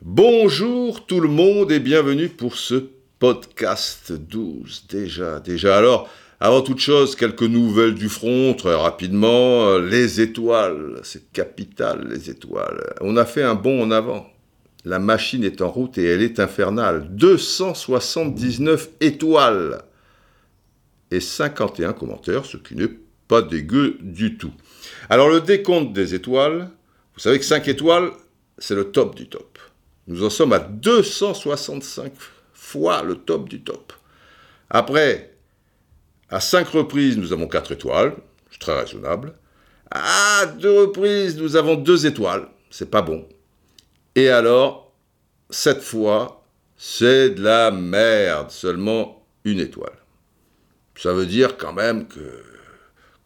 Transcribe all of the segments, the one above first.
Bonjour tout le monde et bienvenue pour ce podcast 12 déjà. Déjà alors, avant toute chose, quelques nouvelles du front très rapidement. Les étoiles, c'est capital les étoiles. On a fait un bond en avant. La machine est en route et elle est infernale. 279 étoiles et 51 commentaires, ce qui n'est pas dégueu du tout. Alors le décompte des étoiles, vous savez que 5 étoiles, c'est le top du top. Nous en sommes à 265 fois le top du top. Après, à 5 reprises, nous avons 4 étoiles, c'est très raisonnable. À 2 reprises, nous avons 2 étoiles, c'est pas bon. Et alors, cette fois, c'est de la merde, seulement une étoile. Ça veut dire quand même que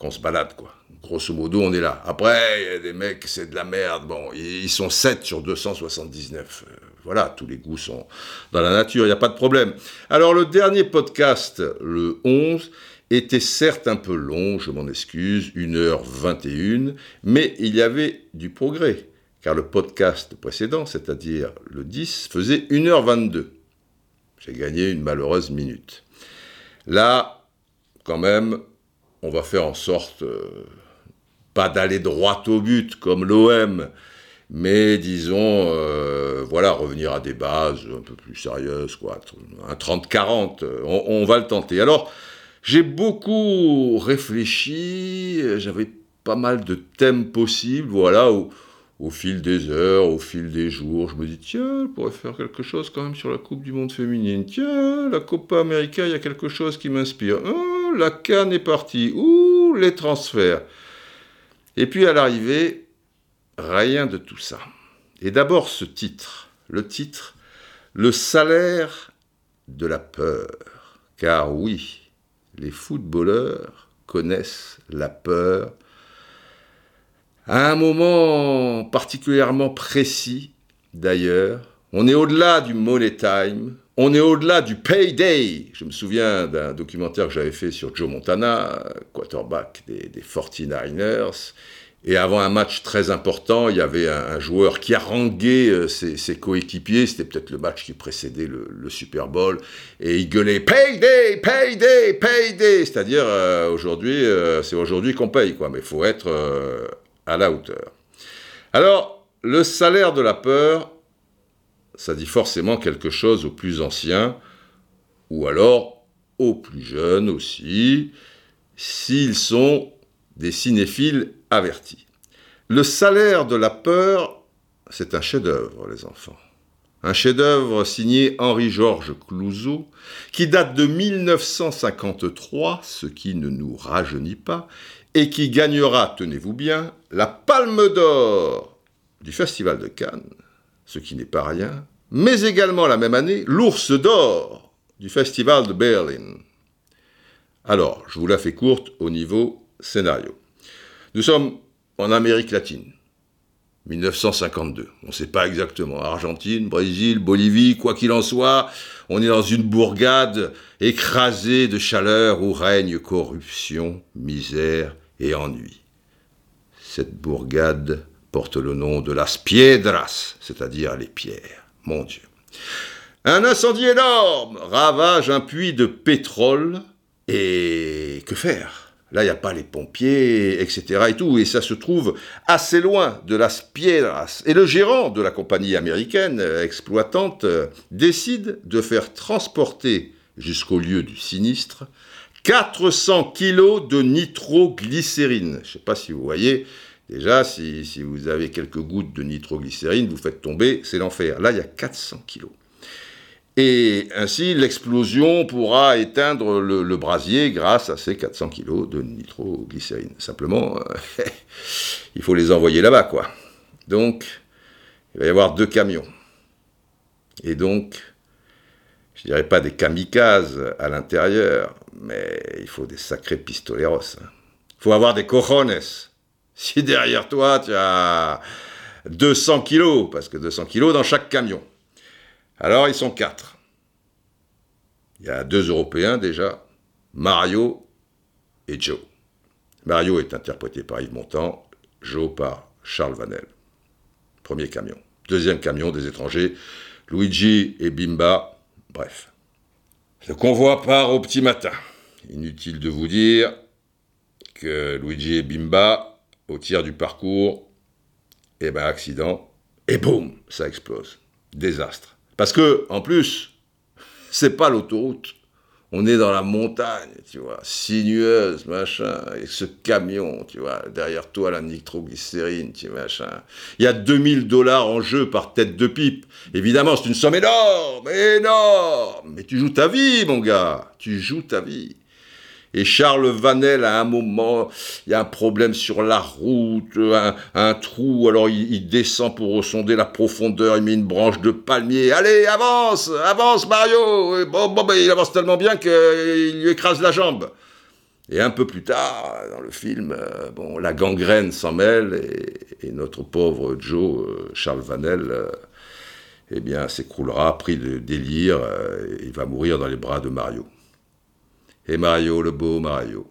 qu'on se balade, quoi. Grosso modo, on est là. Après, il y a des mecs, c'est de la merde. Bon, ils sont 7 sur 279. Euh, voilà, tous les goûts sont dans la nature, il n'y a pas de problème. Alors, le dernier podcast, le 11, était certes un peu long, je m'en excuse, 1h21, mais il y avait du progrès, car le podcast précédent, c'est-à-dire le 10, faisait 1h22. J'ai gagné une malheureuse minute. Là, quand même, on va faire en sorte, euh, pas d'aller droit au but comme l'OM, mais disons, euh, voilà, revenir à des bases un peu plus sérieuses, quoi, un 30-40, on, on, va le tenter. Alors, j'ai beaucoup réfléchi, j'avais pas mal de thèmes possibles, voilà, au, fil des heures, au fil des jours, je me dis, tiens, je pourrais faire quelque chose quand même sur la Coupe du Monde féminine, tiens, la Copa América, il y a quelque chose qui m'inspire. La canne est partie. Ouh, les transferts. Et puis à l'arrivée, rien de tout ça. Et d'abord ce titre, le titre, le salaire de la peur. Car oui, les footballeurs connaissent la peur à un moment particulièrement précis d'ailleurs. On est au-delà du money time, on est au-delà du payday. Je me souviens d'un documentaire que j'avais fait sur Joe Montana, quarterback des, 49ers. Et avant un match très important, il y avait un, joueur qui haranguait euh, ses, ses coéquipiers. C'était peut-être le match qui précédait le, Super Bowl. Et il gueulait Payday, payday, payday. C'est-à-dire, euh, aujourd'hui, euh, c'est aujourd'hui qu'on paye, quoi. Mais il faut être à la hauteur. Alors, le salaire de la peur, ça dit forcément quelque chose aux plus anciens, ou alors aux plus jeunes aussi, s'ils sont des cinéphiles avertis. Le salaire de la peur, c'est un chef-d'œuvre, les enfants. Un chef-d'œuvre signé Henri-Georges Clouzot, qui date de 1953, ce qui ne nous rajeunit pas, et qui gagnera, tenez-vous bien, la Palme d'Or du Festival de Cannes, ce qui n'est pas rien, mais également la même année l'ours d'or du Festival de Berlin. Alors, je vous la fais courte au niveau scénario. Nous sommes en Amérique latine, 1952. On ne sait pas exactement. Argentine, Brésil, Bolivie, quoi qu'il en soit, on est dans une bourgade écrasée de chaleur où règne corruption, misère et ennui. Cette bourgade porte le nom de Las Piedras, c'est-à-dire les pierres. Mon Dieu. Un incendie énorme ravage un puits de pétrole. Et que faire? Là, il n'y a pas les pompiers, etc. et tout. Et ça se trouve assez loin de Las Piedras. Et le gérant de la compagnie américaine exploitante décide de faire transporter jusqu'au lieu du sinistre 400 kilos de nitroglycérine. Je ne sais pas si vous voyez, Déjà, si, vous avez quelques gouttes de nitroglycérine, vous faites tomber, c'est l'enfer. Là, il y a 400 kilos. Et ainsi, l'explosion pourra éteindre le, brasier grâce à ces 400 kilos de nitroglycérine. Simplement, euh, il faut les envoyer là-bas, quoi. Donc, il va y avoir deux camions. Et donc, je dirais pas des kamikazes à l'intérieur, mais il faut des sacrés pistoleros. Il faut avoir des cojones si derrière toi, tu as 200 kilos, parce que 200 kilos dans chaque camion. Alors, ils sont quatre. Il y a deux Européens déjà, Mario et Joe. Mario est interprété par Yves Montand, Joe par Charles Vanel. Premier camion. Deuxième camion des étrangers, Luigi et Bimba, bref. Le convoi part au petit matin. Inutile de vous dire que Luigi et Bimba, au tiers du parcours, eh ben accident, et boum, ça explose. Désastre. Parce que, en plus, c'est pas l'autoroute. On est dans la montagne, tu vois, sinueuse, machin, avec ce camion, tu vois, derrière toi la nitroglycérine, tu machin. Il y a 2000 dollars en jeu par tête de pipe. Évidemment, c'est une somme énorme, énorme. Mais tu joues ta vie, mon gars, tu joues ta vie. Et Charles Vanel, à un moment, il y a un problème sur la route, un, trou, alors il, descend pour sonder la profondeur, il met une branche de palmier. Allez, avance, avance Mario Bon, bon ben, il avance tellement bien qu'il lui écrase la jambe. Et un peu plus tard, dans le film, euh, la gangrène s'en mêle et, notre pauvre Joe, euh, Charles Vanel, euh, eh bien, s'écroulera, pris de délire, il va mourir dans les bras de Mario. Et Mario, le beau Mario,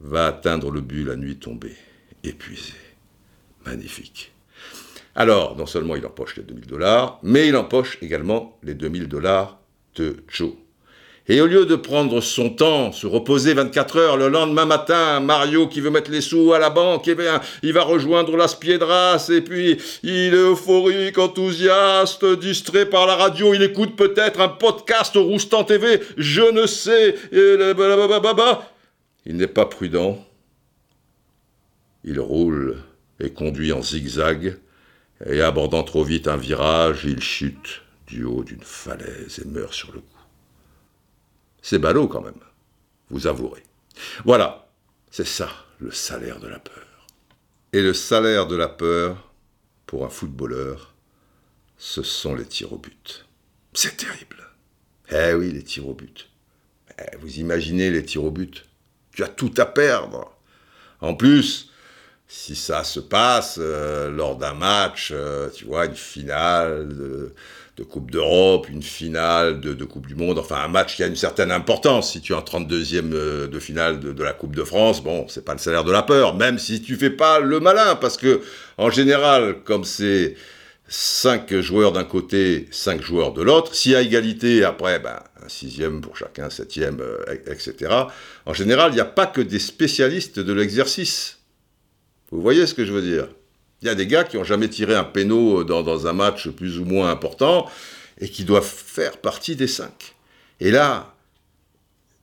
va atteindre le but la nuit tombée, épuisé. Magnifique. Alors, non seulement il empoche les 2000 dollars, mais il empoche également les 2000 dollars de Joe. Et au lieu de prendre son temps, se reposer 24 heures, le lendemain matin, Mario qui veut mettre les sous à la banque, eh bien, il va rejoindre Las Piedras, et puis il est euphorique, enthousiaste, distrait par la radio, il écoute peut-être un podcast au Roustan TV, je ne sais, et il n'est pas prudent. Il roule et conduit en zigzag, et abordant trop vite un virage, il chute du haut d'une falaise et meurt sur le coup. C'est ballot quand même, vous avouerez. Voilà, c'est ça le salaire de la peur. Et le salaire de la peur, pour un footballeur, ce sont les tirs au but. C'est terrible. Eh oui, les tirs au but. Eh, vous imaginez les tirs au but Tu as tout à perdre. En plus, si ça se passe euh, lors d'un match, euh, tu vois, une finale de, Coupe d'Europe, une finale de, Coupe du Monde, enfin un match qui a une certaine importance. Si tu es en 32e euh, de finale de, la Coupe de France, bon, c'est pas le salaire de la peur, même si tu fais pas le malin, parce que en général, comme c'est 5 joueurs d'un côté, 5 joueurs de l'autre, s'il y a égalité, après, ben, un sixième pour chacun, septième, etc. En général, il n'y a pas que des spécialistes de l'exercice. Vous voyez ce que je veux dire? Il y a des gars qui n'ont jamais tiré un péno dans, un match plus ou moins important et qui doivent faire partie des cinq. Et là,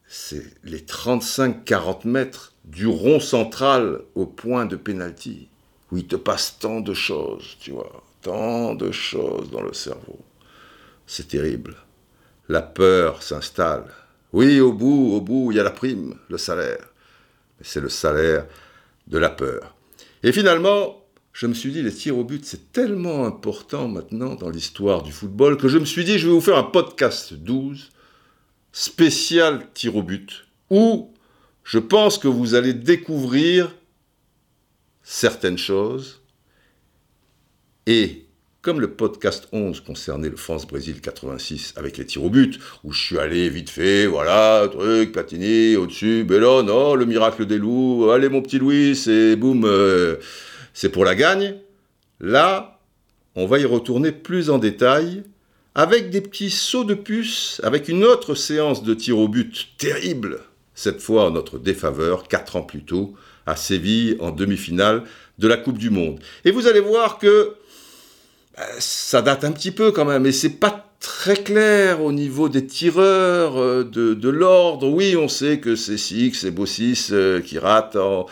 c'est les 35-40 mètres du rond central au point de pénalty, où il te passe tant de choses, tu vois, tant de choses dans le cerveau. C'est terrible. La peur s'installe. Oui, au bout, au bout, il y a la prime, le salaire. Mais c'est le salaire de la peur. Et finalement, je me suis dit, les tirs au but, c'est tellement important maintenant dans l'histoire du football que je me suis dit, je vais vous faire un podcast 12 spécial tir au but, où je pense que vous allez découvrir certaines choses. Et comme le podcast 11 concernait le France-Brésil 86 avec les tirs au but, où je suis allé vite fait, voilà, truc, Platini, au-dessus, Bellon, oh, le miracle des loups, allez mon petit Louis, c'est boum, euh, c'est pour la gagne. Là, on va y retourner plus en détail, avec des petits sauts de puce, avec une autre séance de tirs au but terrible, cette fois en notre défaveur, quatre ans plus tôt, à Séville, en demi-finale de la Coupe du Monde. Et vous allez voir que euh, ça date un petit peu quand même, et c'est pas très clair au niveau des tireurs euh, de, l'ordre. Oui, on sait que c'est Six et Bossis euh, qui ratent en,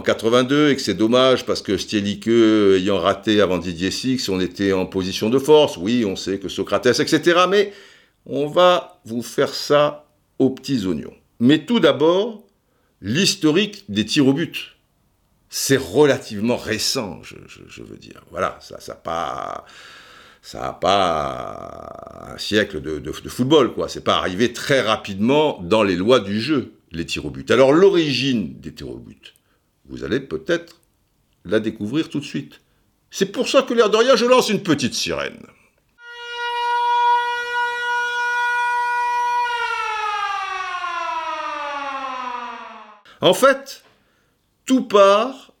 82 et que c'est dommage parce que Stielike ayant raté avant Didier Six, on était en position de force. Oui, on sait que Socrates, etc. Mais on va vous faire ça aux petits oignons. Mais tout d'abord, l'historique des tirs au but c'est relativement récent, je, veux dire. Voilà, ça n'a pas, un siècle de, football, quoi. C'est pas arrivé très rapidement dans les lois du jeu, les tirs au but. Alors l'origine des tirs au but, vous allez peut-être la découvrir tout de suite. C'est pour ça que l'air de rien, je lance une petite sirène. En fait, tout part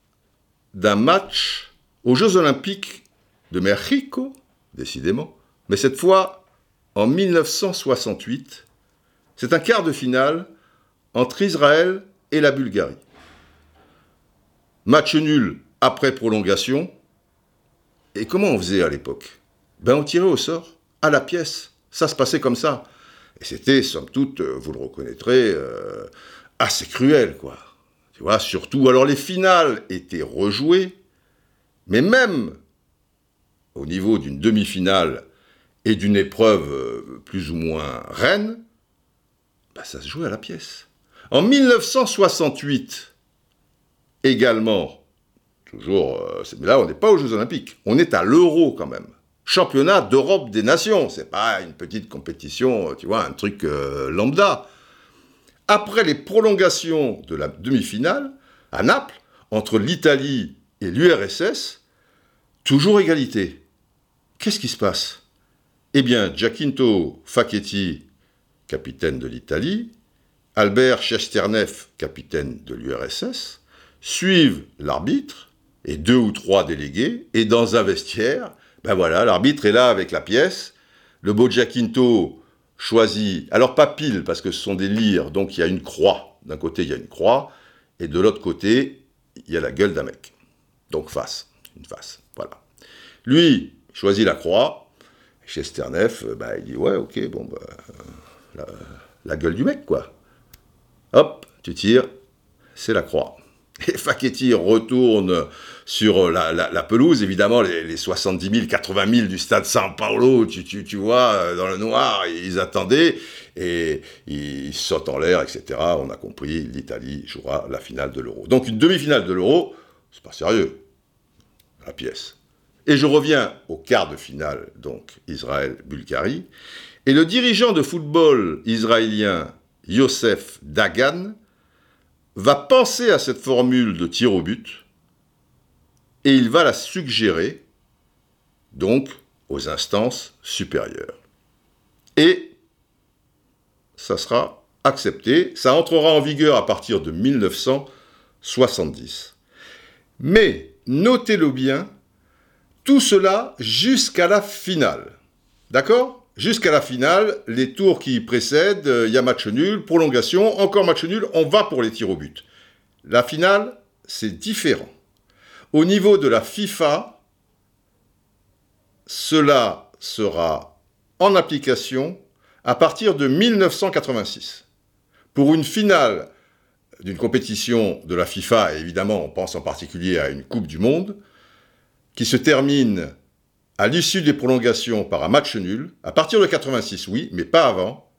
d'un match aux Jeux Olympiques de Mexico, décidément, mais cette fois en 1968. C'est un quart de finale entre Israël et la Bulgarie. Match nul après prolongation. Et comment on faisait à l'époque? Ben on tirait au sort, à la pièce. Ça se passait comme ça. Et c'était, somme toute, euh, vous le reconnaîtrez, euh, assez cruel, quoi. Tu vois, surtout, alors les finales étaient rejouées, mais même au niveau d'une demi-finale et d'une épreuve euh, plus ou moins reine, bah, ça se jouait à la pièce. En 1968, également, toujours, euh, mais là on n'est pas aux Jeux Olympiques, on est à l'Euro quand même. Championnat d'Europe des nations, c'est pas une petite compétition, euh, tu vois, un truc lambda. Après les prolongations de la demi-finale, à Naples, entre l'Italie et l'URSS, toujours égalité. Qu'est-ce qui se passe? Eh bien, Giacinto Facchetti, capitaine de l'Italie, Albert Chesterneff, capitaine de l'URSS, suivent l'arbitre et deux ou trois délégués, et dans un vestiaire, ben voilà, l'arbitre est là avec la pièce, le beau Giacinto choisit, alors pas pile, parce que ce sont des lyres, donc il y a une croix. D'un côté, il y a une croix, et de l'autre côté, il y a la gueule d'un mec. Donc face, une face, voilà. Lui, choisit la croix. Chez Sternef, euh, bah, il dit Ouais, ok, bon, bah, la, gueule du mec, quoi. Hop, tu tires, c'est la croix. Et Facchetti retourne sur la, pelouse, évidemment, les, 70 000, 80 000 du stade San Paolo, tu, tu, tu, vois, euh, dans le noir, ils attendaient, et ils sautent en l'air, etc. On a compris, l'Italie jouera la finale de l'Euro. Donc une demi-finale de l'Euro, c'est pas sérieux, la pièce. Et je reviens au quart de finale, donc Israël-Bulgarie. Et le dirigeant de football israélien, Yosef Dagan, va penser à cette formule de tir au but et il va la suggérer, donc, aux instances supérieures. Et ça sera accepté, ça entrera en vigueur à partir de 1970. Mais, notez-le bien, tout cela jusqu'à la finale. D'accord? Jusqu'à la finale, les tours qui précèdent, il euh, y a match nul, prolongation, encore match nul, on va pour les tirs au but. La finale, c'est différent. Au niveau de la FIFA, cela sera en application à partir de 1986. Pour une finale d'une compétition de la FIFA, évidemment on pense en particulier à une Coupe du Monde, qui se termine à l'issue des prolongations par un match nul, à partir de 86, oui, mais pas avant,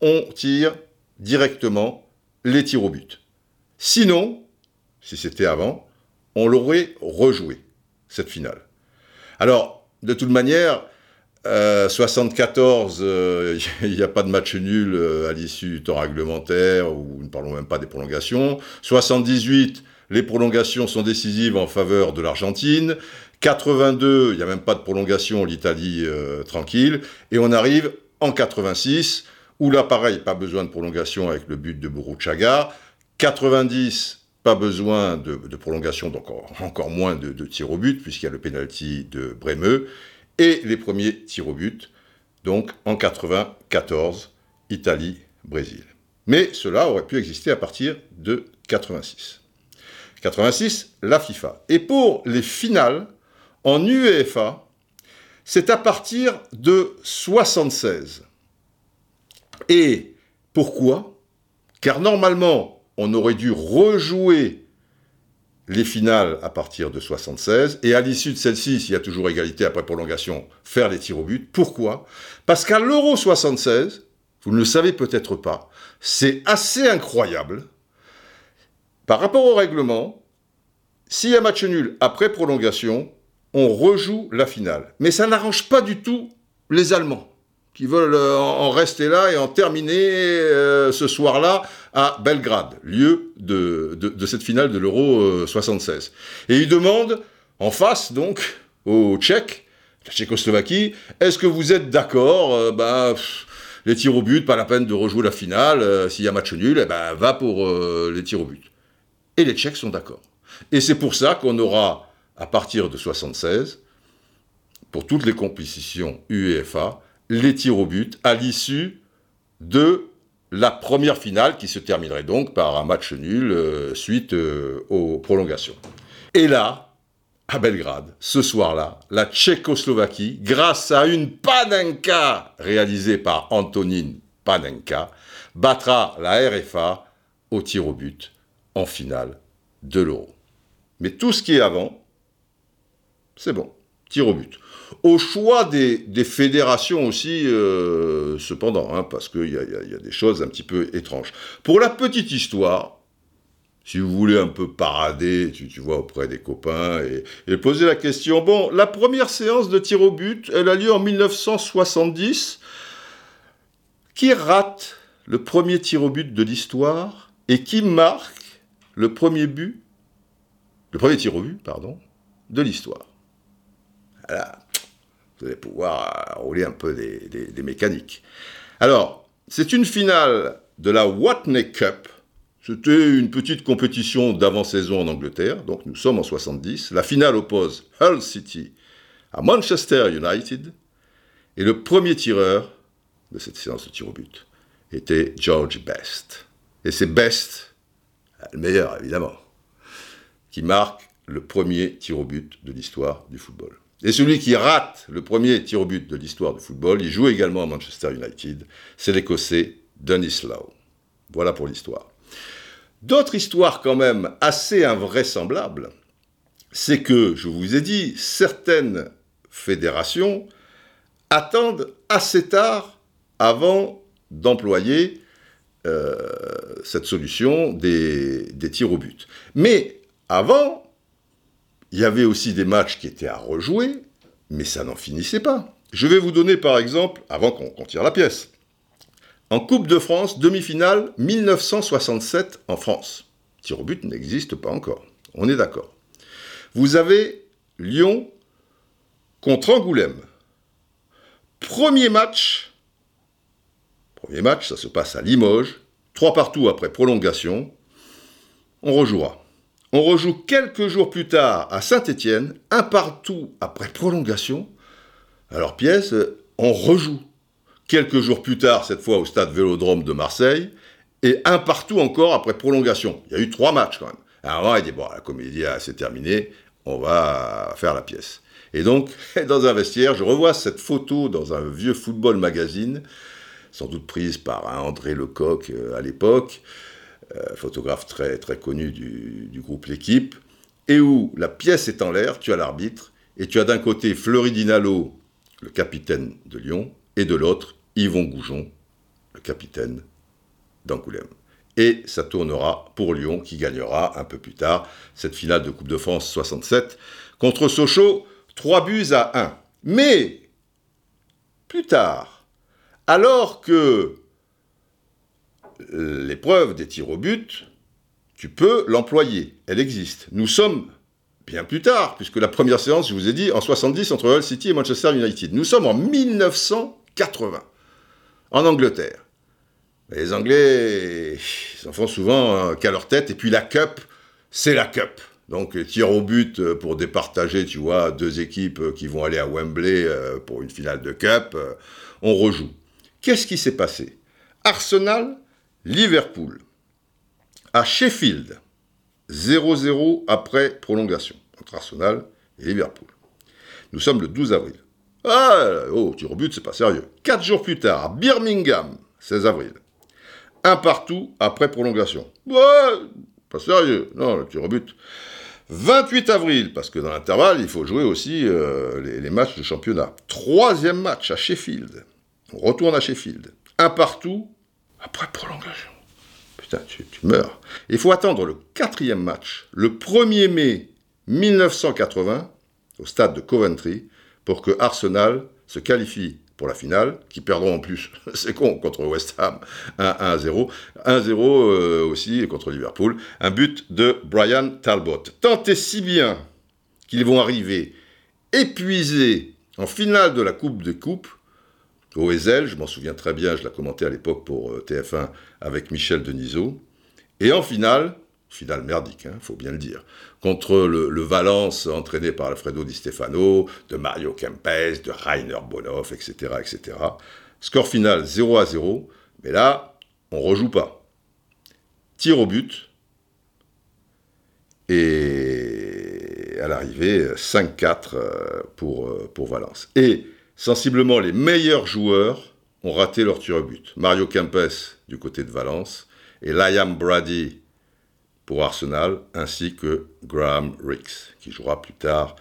on tire directement les tirs au but. Sinon, si c'était avant, on l'aurait rejoué, cette finale. Alors, de toute manière, 74, euh, il n'y a pas de match nul euh, à l'issue du temps réglementaire, ou ne parlons même pas des prolongations. 78, les prolongations sont décisives en faveur de l'Argentine. 82, il n'y a même pas de prolongation, l'Italie euh, tranquille. Et on arrive en 86, où là, pareil, pas besoin de prolongation avec le but de Buruchaga. 90, pas besoin de, prolongation, donc encore moins de, de tir au but, puisqu'il y a le penalty de Bremeux. Et les premiers tirs au but, donc en 94, Italie, Brésil. Mais cela aurait pu exister à partir de 86. 86, la FIFA. Et pour les finales, en UEFA, c'est à partir de 76. Et pourquoi? Car normalement, on aurait dû rejouer les finales à partir de 76, et à l'issue de celle-ci, s'il y a toujours égalité après prolongation, faire les tirs au but. Pourquoi? Parce qu'à l'Euro 76, vous ne le savez peut-être pas, c'est assez incroyable, par rapport au règlement, s'il y a match nul après prolongation, on rejoue la finale. Mais ça n'arrange pas du tout les Allemands, qui veulent euh, en rester là et en terminer euh, ce soir-là à Belgrade, lieu de, cette finale de l'Euro 76. Euh, et ils demandent, en face donc, aux Tchèques, la Tchécoslovaquie, est-ce que vous êtes d'accord ben, Les tirs au but, pas la peine de rejouer la finale. S'il y a match nul, eh ben, va pour les tirs au but. Et les Tchèques sont d'accord. Et c'est pour ça qu'on aura, à partir de 76, pour toutes les compétitions UEFA, les tirs au but à l'issue de la première finale qui se terminerait donc par un match nul euh, suite euh, aux prolongations. Et là, à Belgrade, ce soir-là, la Tchécoslovaquie, grâce à une Panenka réalisée par Antonin Panenka, battra la RFA au tir au but en finale de l'Euro. Mais tout ce qui est avant, c'est bon, tir au but. Au choix des, fédérations aussi, euh, cependant, hein, parce qu'il y, a- des choses un petit peu étranges. Pour la petite histoire, si vous voulez un peu parader, tu, tu vois, auprès des copains, et, et poser la question, bon, la première séance de tir au but, elle a lieu en 1970. Qui rate le premier tir au but de l'histoire et qui marque le premier but, le premier tir au but, pardon, de l'histoire Voilà. Vous allez pouvoir euh, rouler un peu des, des- mécaniques. Alors, c'est une finale de la Watney Cup. C'était une petite compétition d'avant-saison en Angleterre, donc nous sommes en 70. La finale oppose Hull City à Manchester United. Et le premier tireur de cette séance de tir au but était George Best. Et c'est Best, le meilleur évidemment, qui marque le premier tir au but de l'histoire du football. Et celui qui rate le premier tir au but de l'histoire du football, il joue également à Manchester United, c'est l'Écossais Dennis Lowe. Voilà pour l'histoire. D'autres histoires quand même assez invraisemblables, c'est que, je vous ai dit, certaines fédérations attendent assez tard avant d'employer cette solution des, tirs au but. Mais avant, il y avait aussi des matchs qui étaient à rejouer, mais ça n'en finissait pas. Je vais vous donner par exemple, avant qu'on qu'on tire la pièce, en Coupe de France, demi-finale 1967 en France. Tir au but n'existe pas encore, on est d'accord. Vous avez Lyon contre Angoulême. Premier match, premier match, ça se passe à Limoges, trois partout après prolongation. On rejouera. On rejoue quelques jours plus tard à Saint-Étienne, un partout après prolongation. Alors pièce, on rejoue. Quelques jours plus tard, cette fois au stade Vélodrome de Marseille, et un partout encore après prolongation. Il y a eu trois matchs quand même. Alors il dit, bon, la comédie c'est terminé, on va faire la pièce. Et donc, dans un vestiaire, je revois cette photo dans un vieux football magazine, sans doute prise par André Lecoq euh, à l'époque, euh, photographe très, connu du, du groupe L'équipe, et où la pièce est en l'air, tu as l'arbitre, et tu as d'un côté Fleury Dinalo, le capitaine de Lyon, et de l'autre Yvon Goujon, le capitaine d'Angoulême. Et ça tournera pour Lyon, qui gagnera un peu plus tard cette finale de Coupe de France 67 contre Sochaux, 3 buts à 1. Mais, plus tard, alors que l'épreuve des tirs au but, tu peux l'employer, elle existe. Nous sommes bien plus tard, puisque la première séance, je vous ai dit, en 70 entre Hull City et Manchester United. Nous sommes en 1980, en Angleterre. Les Anglais, ils en font souvent euh, qu'à leur tête, et puis la Cup, c'est la Cup. Donc, tir au but euh, pour départager, tu vois, deux équipes euh, qui vont aller à Wembley euh, pour une finale de Cup, on rejoue. Qu'est-ce qui s'est passé? Arsenal, Liverpool. À Sheffield, 0-0 après prolongation entre Arsenal et Liverpool. Nous sommes le 12 avril. Ah, oh, tir au c'est pas sérieux. Quatre jours plus tard, à Birmingham, 16 avril. Un partout après prolongation. Ouais, pas sérieux. Non, le tir au but. 28 avril, parce que dans l'intervalle, il faut jouer aussi euh, les, les matchs de championnat. Troisième match à Sheffield. On retourne à Sheffield. Un partout après prolongation. Putain, tu, meurs. Il faut attendre le quatrième match, le 1er mai 1980, au stade de Coventry, pour que Arsenal se qualifie pour la finale, qui perdront en plus, c'est con, contre West Ham, 1-0. 1-0 euh, aussi contre Liverpool. Un but de Brian Talbot. Tant et si bien qu'ils vont arriver épuisés en finale de la Coupe des Coupes, au Ezel, je m'en souviens très bien, je l'ai commenté à l'époque pour euh, TF1 avec Michel Denisot. Et en finale, finale merdique, hein, faut bien le dire, contre le, Valence entraîné par Alfredo Di Stefano, de Mario Kempes, de Rainer Bonhoff, etc., etc. Score final 0 à 0, mais là, on rejoue pas. Tir au but, et à l'arrivée, 5-4 euh, pour, euh, pour Valence. Et sensiblement, les meilleurs joueurs ont raté leur tir au but. Mario Kempes du côté de Valence et Liam Brady pour Arsenal, ainsi que Graham Ricks, qui jouera plus tard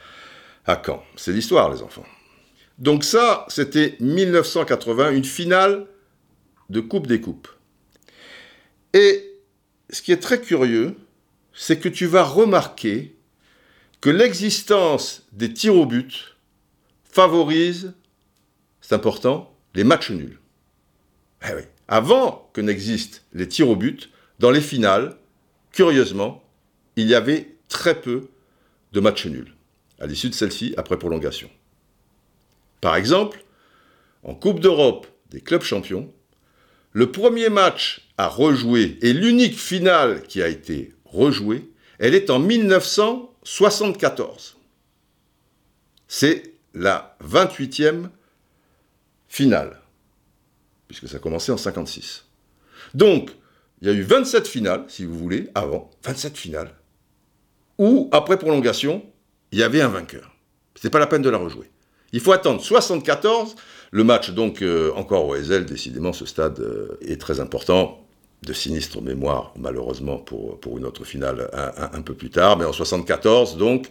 à Caen. C'est l'histoire, les enfants. Donc ça, c'était 1980, une finale de Coupe des Coupes. Et ce qui est très curieux, c'est que tu vas remarquer que l'existence des tirs au but favorise, c'est important, les matchs nuls. Eh. Avant que n'existent les tirs au but, dans les finales, curieusement, il y avait très peu de matchs nuls, à l'issue de celle-ci, après prolongation. Par exemple, en Coupe d'Europe des clubs champions, le premier match à rejouer et l'unique finale qui a été rejouée, elle est en 1974. C'est la 28e finale, puisque ça a commencé en 56. Donc, il y a eu 27 finales, si vous voulez, avant, 27 finales, où, après prolongation, il y avait un vainqueur. Ce n'est pas la peine de la rejouer. Il faut attendre 74. Le match, donc, euh, encore au SL, décidément, ce stade euh, est très important de sinistre mémoire, malheureusement, pour, pour une autre finale un, peu plus tard. Mais en 74, donc,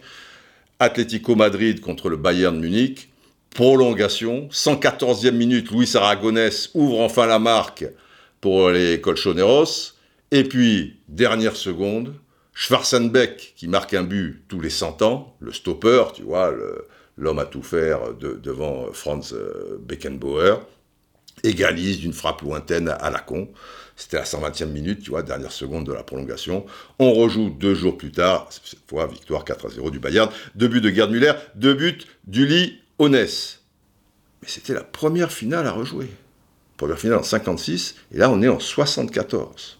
Atlético Madrid contre le Bayern Munich, prolongation, 114e minute, Luis Aragonès ouvre enfin la marque pour les Colchoneros, et puis, dernière seconde, Schwarzenbeck qui marque un but tous les 100 ans, le stopper, tu vois, l'homme à tout faire devant Franz Beckenbauer, égalise d'une frappe lointaine à la con. C'était la 120e minute, tu vois, dernière seconde de la prolongation. On rejoue deux jours plus tard, cette fois victoire 4 à 0 du Bayern. Deux buts de Gerd Müller, deux buts d'Uli Honès. Mais c'était la première finale à rejouer. Première finale en 56, et là on est en 74.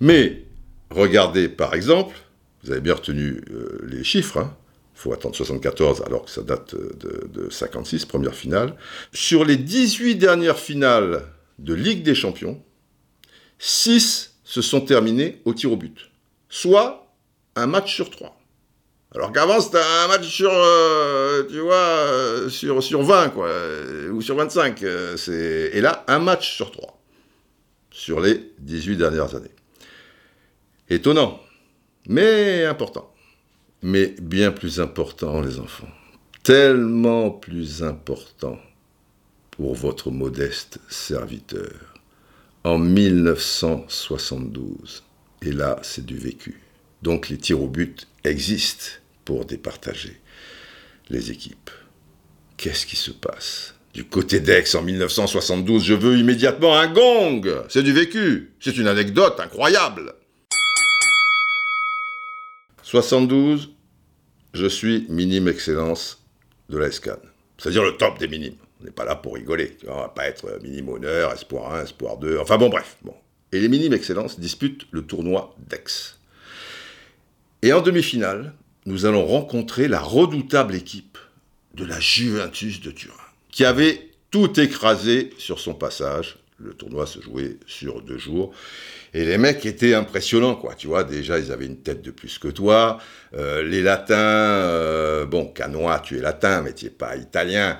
Mais regardez par exemple, vous avez bien retenu euh, les chiffres, hein. il faut attendre 74 alors que ça date de, de 56, première finale. Sur les 18 dernières finales de Ligue des Champions, 6 se sont terminés au tir au but. Soit un match sur 3. Alors qu'avant, c'était un match sur, euh, tu vois, euh, sur, sur 20, quoi, euh, ou sur 25. et là, un match sur 3, sur les 18 dernières années. Étonnant, mais important. Mais bien plus important, les enfants. Tellement plus important pour votre modeste serviteur en 1972. Et là, c'est du vécu. Donc les tirs au but existent pour départager les équipes. Qu'est-ce qui se passe? Du côté d'Aix en 1972, je veux immédiatement un gong C'est du vécu C'est une anecdote incroyable 72, je suis minime excellence de la SCAN. C'est-à-dire le top des minimes. On n'est pas là pour rigoler. On va pas être minime honneur, espoir 1, espoir 2. Enfin bon, bref. Et les minimes excellence disputent le tournoi d'Aix. Et en demi-finale, nous allons rencontrer la redoutable équipe de la Juventus de Turin, qui avait tout écrasé sur son passage. Le tournoi se jouait sur deux jours. Et les mecs étaient impressionnants, quoi. Tu vois, déjà, ils avaient une tête de plus que toi. Euh, les latins, euh, bon, Canois, tu es latin, mais tu n'es pas italien.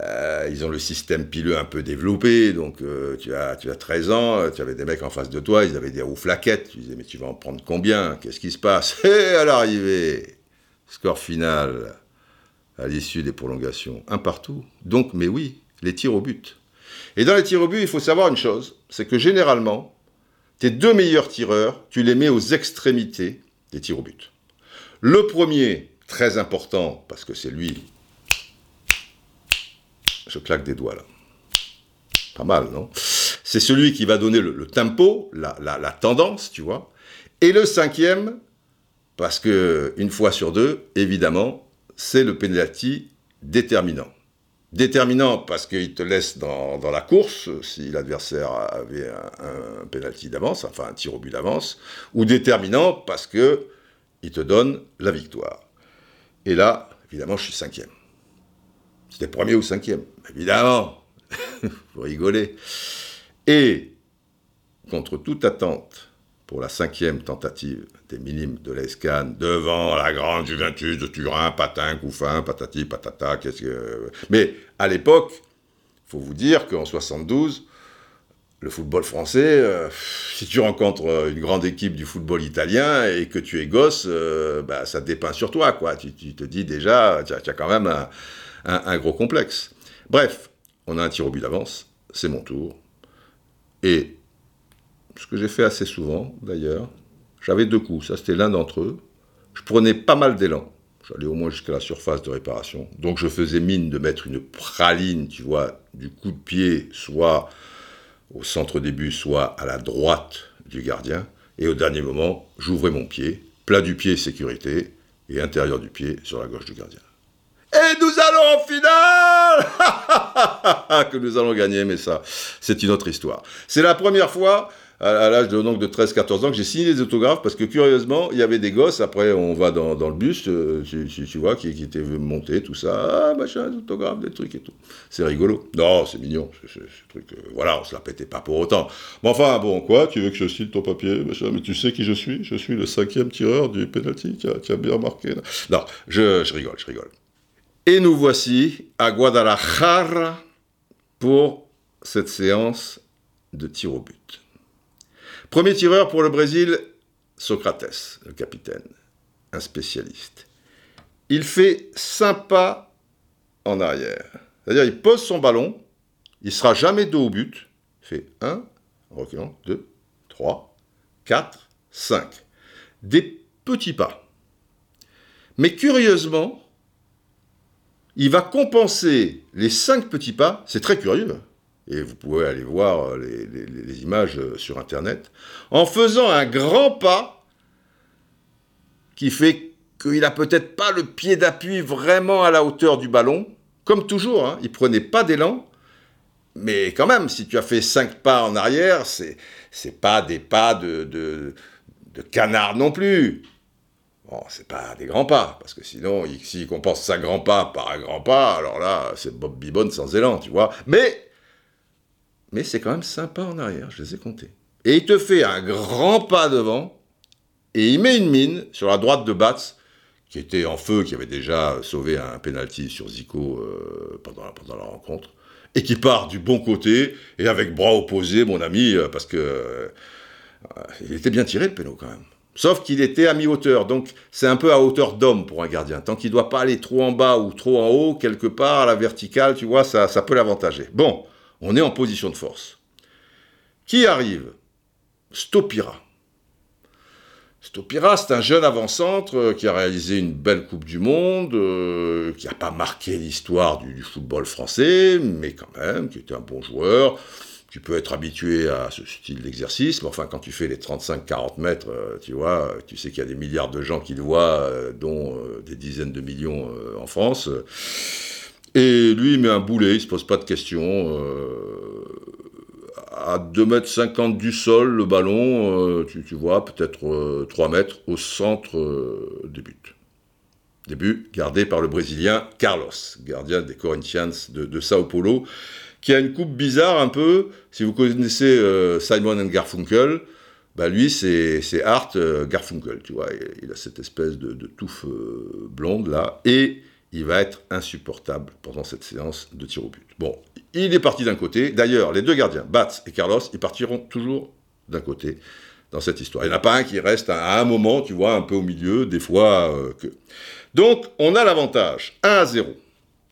Euh, ils ont le système pileux un peu développé, donc tu, as, tu as 13 ans, tu avais des mecs en face de toi, ils avaient des roues flaquettes. Tu disais, mais tu vas en prendre combien? Qu'est-ce qui se passe? Et à l'arrivée, score final, à l'issue des prolongations, un partout. Donc, mais oui, les tirs au but. Et dans les tirs au but, il faut savoir une chose, c'est que généralement, tes deux meilleurs tireurs, tu les mets aux extrémités des tirs au but. Le premier, très important, parce que c'est lui. Claque des doigts là. Pas mal, non? C'est celui qui va donner le, tempo, la, la, tendance, tu vois. Et le cinquième, parce que une fois sur deux, évidemment, c'est le penalty déterminant. Déterminant parce qu'il te laisse dans, la course si l'adversaire avait un, un penalty d'avance, enfin un tir au but d'avance, ou déterminant parce que il te donne la victoire. Et là, évidemment, je suis cinquième. C'était premier ou cinquième, évidemment. Vous rigolez. Et, contre toute attente, pour la cinquième tentative des minimes de l'ESCAN devant la grande Juventus de Turin, patin, couffin, patati, patata, qu'est-ce que... Mais à l'époque, faut vous dire qu'en 72, le football français, euh, si tu rencontres une grande équipe du football italien et que tu es gosse, euh, bah, ça dépeint sur toi, quoi. Tu, te dis déjà, tu as, quand même un, gros complexe. Bref, on a un tir au but d'avance, c'est mon tour. Et ce que j'ai fait assez souvent, d'ailleurs, j'avais deux coups, ça c'était l'un d'entre eux. Je prenais pas mal d'élan. J'allais au moins jusqu'à la surface de réparation. Donc je faisais mine de mettre une praline, tu vois, du coup de pied, soit au centre des buts, soit à la droite du gardien. Et au dernier moment, j'ouvrais mon pied, plat du pied sécurité, et intérieur du pied sur la gauche du gardien. Et nous allons en finale Que nous allons gagner, mais ça, c'est une autre histoire. C'est la première fois à, l'âge de, de 13-14 ans que j'ai signé des autographes parce que curieusement, il y avait des gosses. Après, on va dans, le bus, euh, tu, vois, qui, qui étaient montés, tout ça. Ah, machin, des autographes, des trucs et tout. C'est rigolo. Non, c'est mignon. Ce truc, euh, voilà, on se la pétait pas pour autant. Mais enfin, bon, quoi, tu veux que je signe ton papier machin, Mais tu sais qui je suis? Je suis le cinquième tireur du penalty. Tu as, bien marqué. Non, je rigole, je rigole. Et nous voici à Guadalajara pour cette séance de tir au but. Premier tireur pour le Brésil, Socrates, le capitaine, un spécialiste. Il fait 5 pas en arrière. C'est-à-dire, il pose son ballon, il sera jamais dos au but. Il fait 1, reculant, 2, 3, 4, 5. Des petits pas. Mais curieusement, il va compenser les 5 petits pas, c'est très curieux, et vous pouvez aller voir euh, les, images euh, sur Internet, en faisant un grand pas qui fait qu'il n'a peut-être pas le pied d'appui vraiment à la hauteur du ballon. Comme toujours, hein, il prenait pas d'élan, mais quand même, si tu as fait cinq pas en arrière, c'est c'est pas des pas de, canard non plus. Bon, c'est pas des grands pas, parce que sinon, s'il compense cinq grands pas par un grand pas, alors là, c'est Bob Bibon sans élan, tu vois. Mais mais c'est quand même sympa en arrière, je les ai comptés. Et il te fait un grand pas devant, et il met une mine sur la droite de Bats, qui était en feu, qui avait déjà sauvé un penalty sur Zico euh, pendant, la rencontre, et qui part du bon côté, et avec bras opposés, mon ami, euh, parce que euh, il était bien tiré le péno quand même. Sauf qu'il était à mi-hauteur, donc c'est un peu à hauteur d'homme pour un gardien. Tant qu'il ne doit pas aller trop en bas ou trop en haut, quelque part à la verticale, tu vois, ça, peut l'avantager. Bon, on est en position de force. Qui arrive? Stopira. Stopira, c'est un jeune avant-centre euh, qui a réalisé une belle Coupe du Monde, euh, qui n'a pas marqué l'histoire du, football français, mais quand même, qui était un bon joueur. Tu peux être habitué à ce style d'exercice, mais enfin, quand tu fais les 35-40 mètres, euh, tu vois, tu sais qu'il y a des milliards de gens qui le voient, dont des dizaines de millions en France. Et lui, il met un boulet, il se pose pas de questions. Euh, à 2,50 m du sol, le ballon, euh, tu, vois, peut-être 3 euh, mètres au centre des buts. Début gardé par le Brésilien Carlos, gardien des Corinthians de, Sao Paulo, qui a une coupe bizarre un peu. Si vous connaissez Simon and Garfunkel, bah lui c'est Art Garfunkel, tu vois. Il, a cette espèce de, touffe blonde là. Et il va être insupportable pendant cette séance de tir au but. Bon, il est parti d'un côté. D'ailleurs, les deux gardiens, Bats et Carlos, ils partiront toujours d'un côté dans cette histoire. Il n'y en a pas un qui reste à un moment, tu vois, un peu au milieu, des fois euh, que. Donc, on a l'avantage. 1 à 0.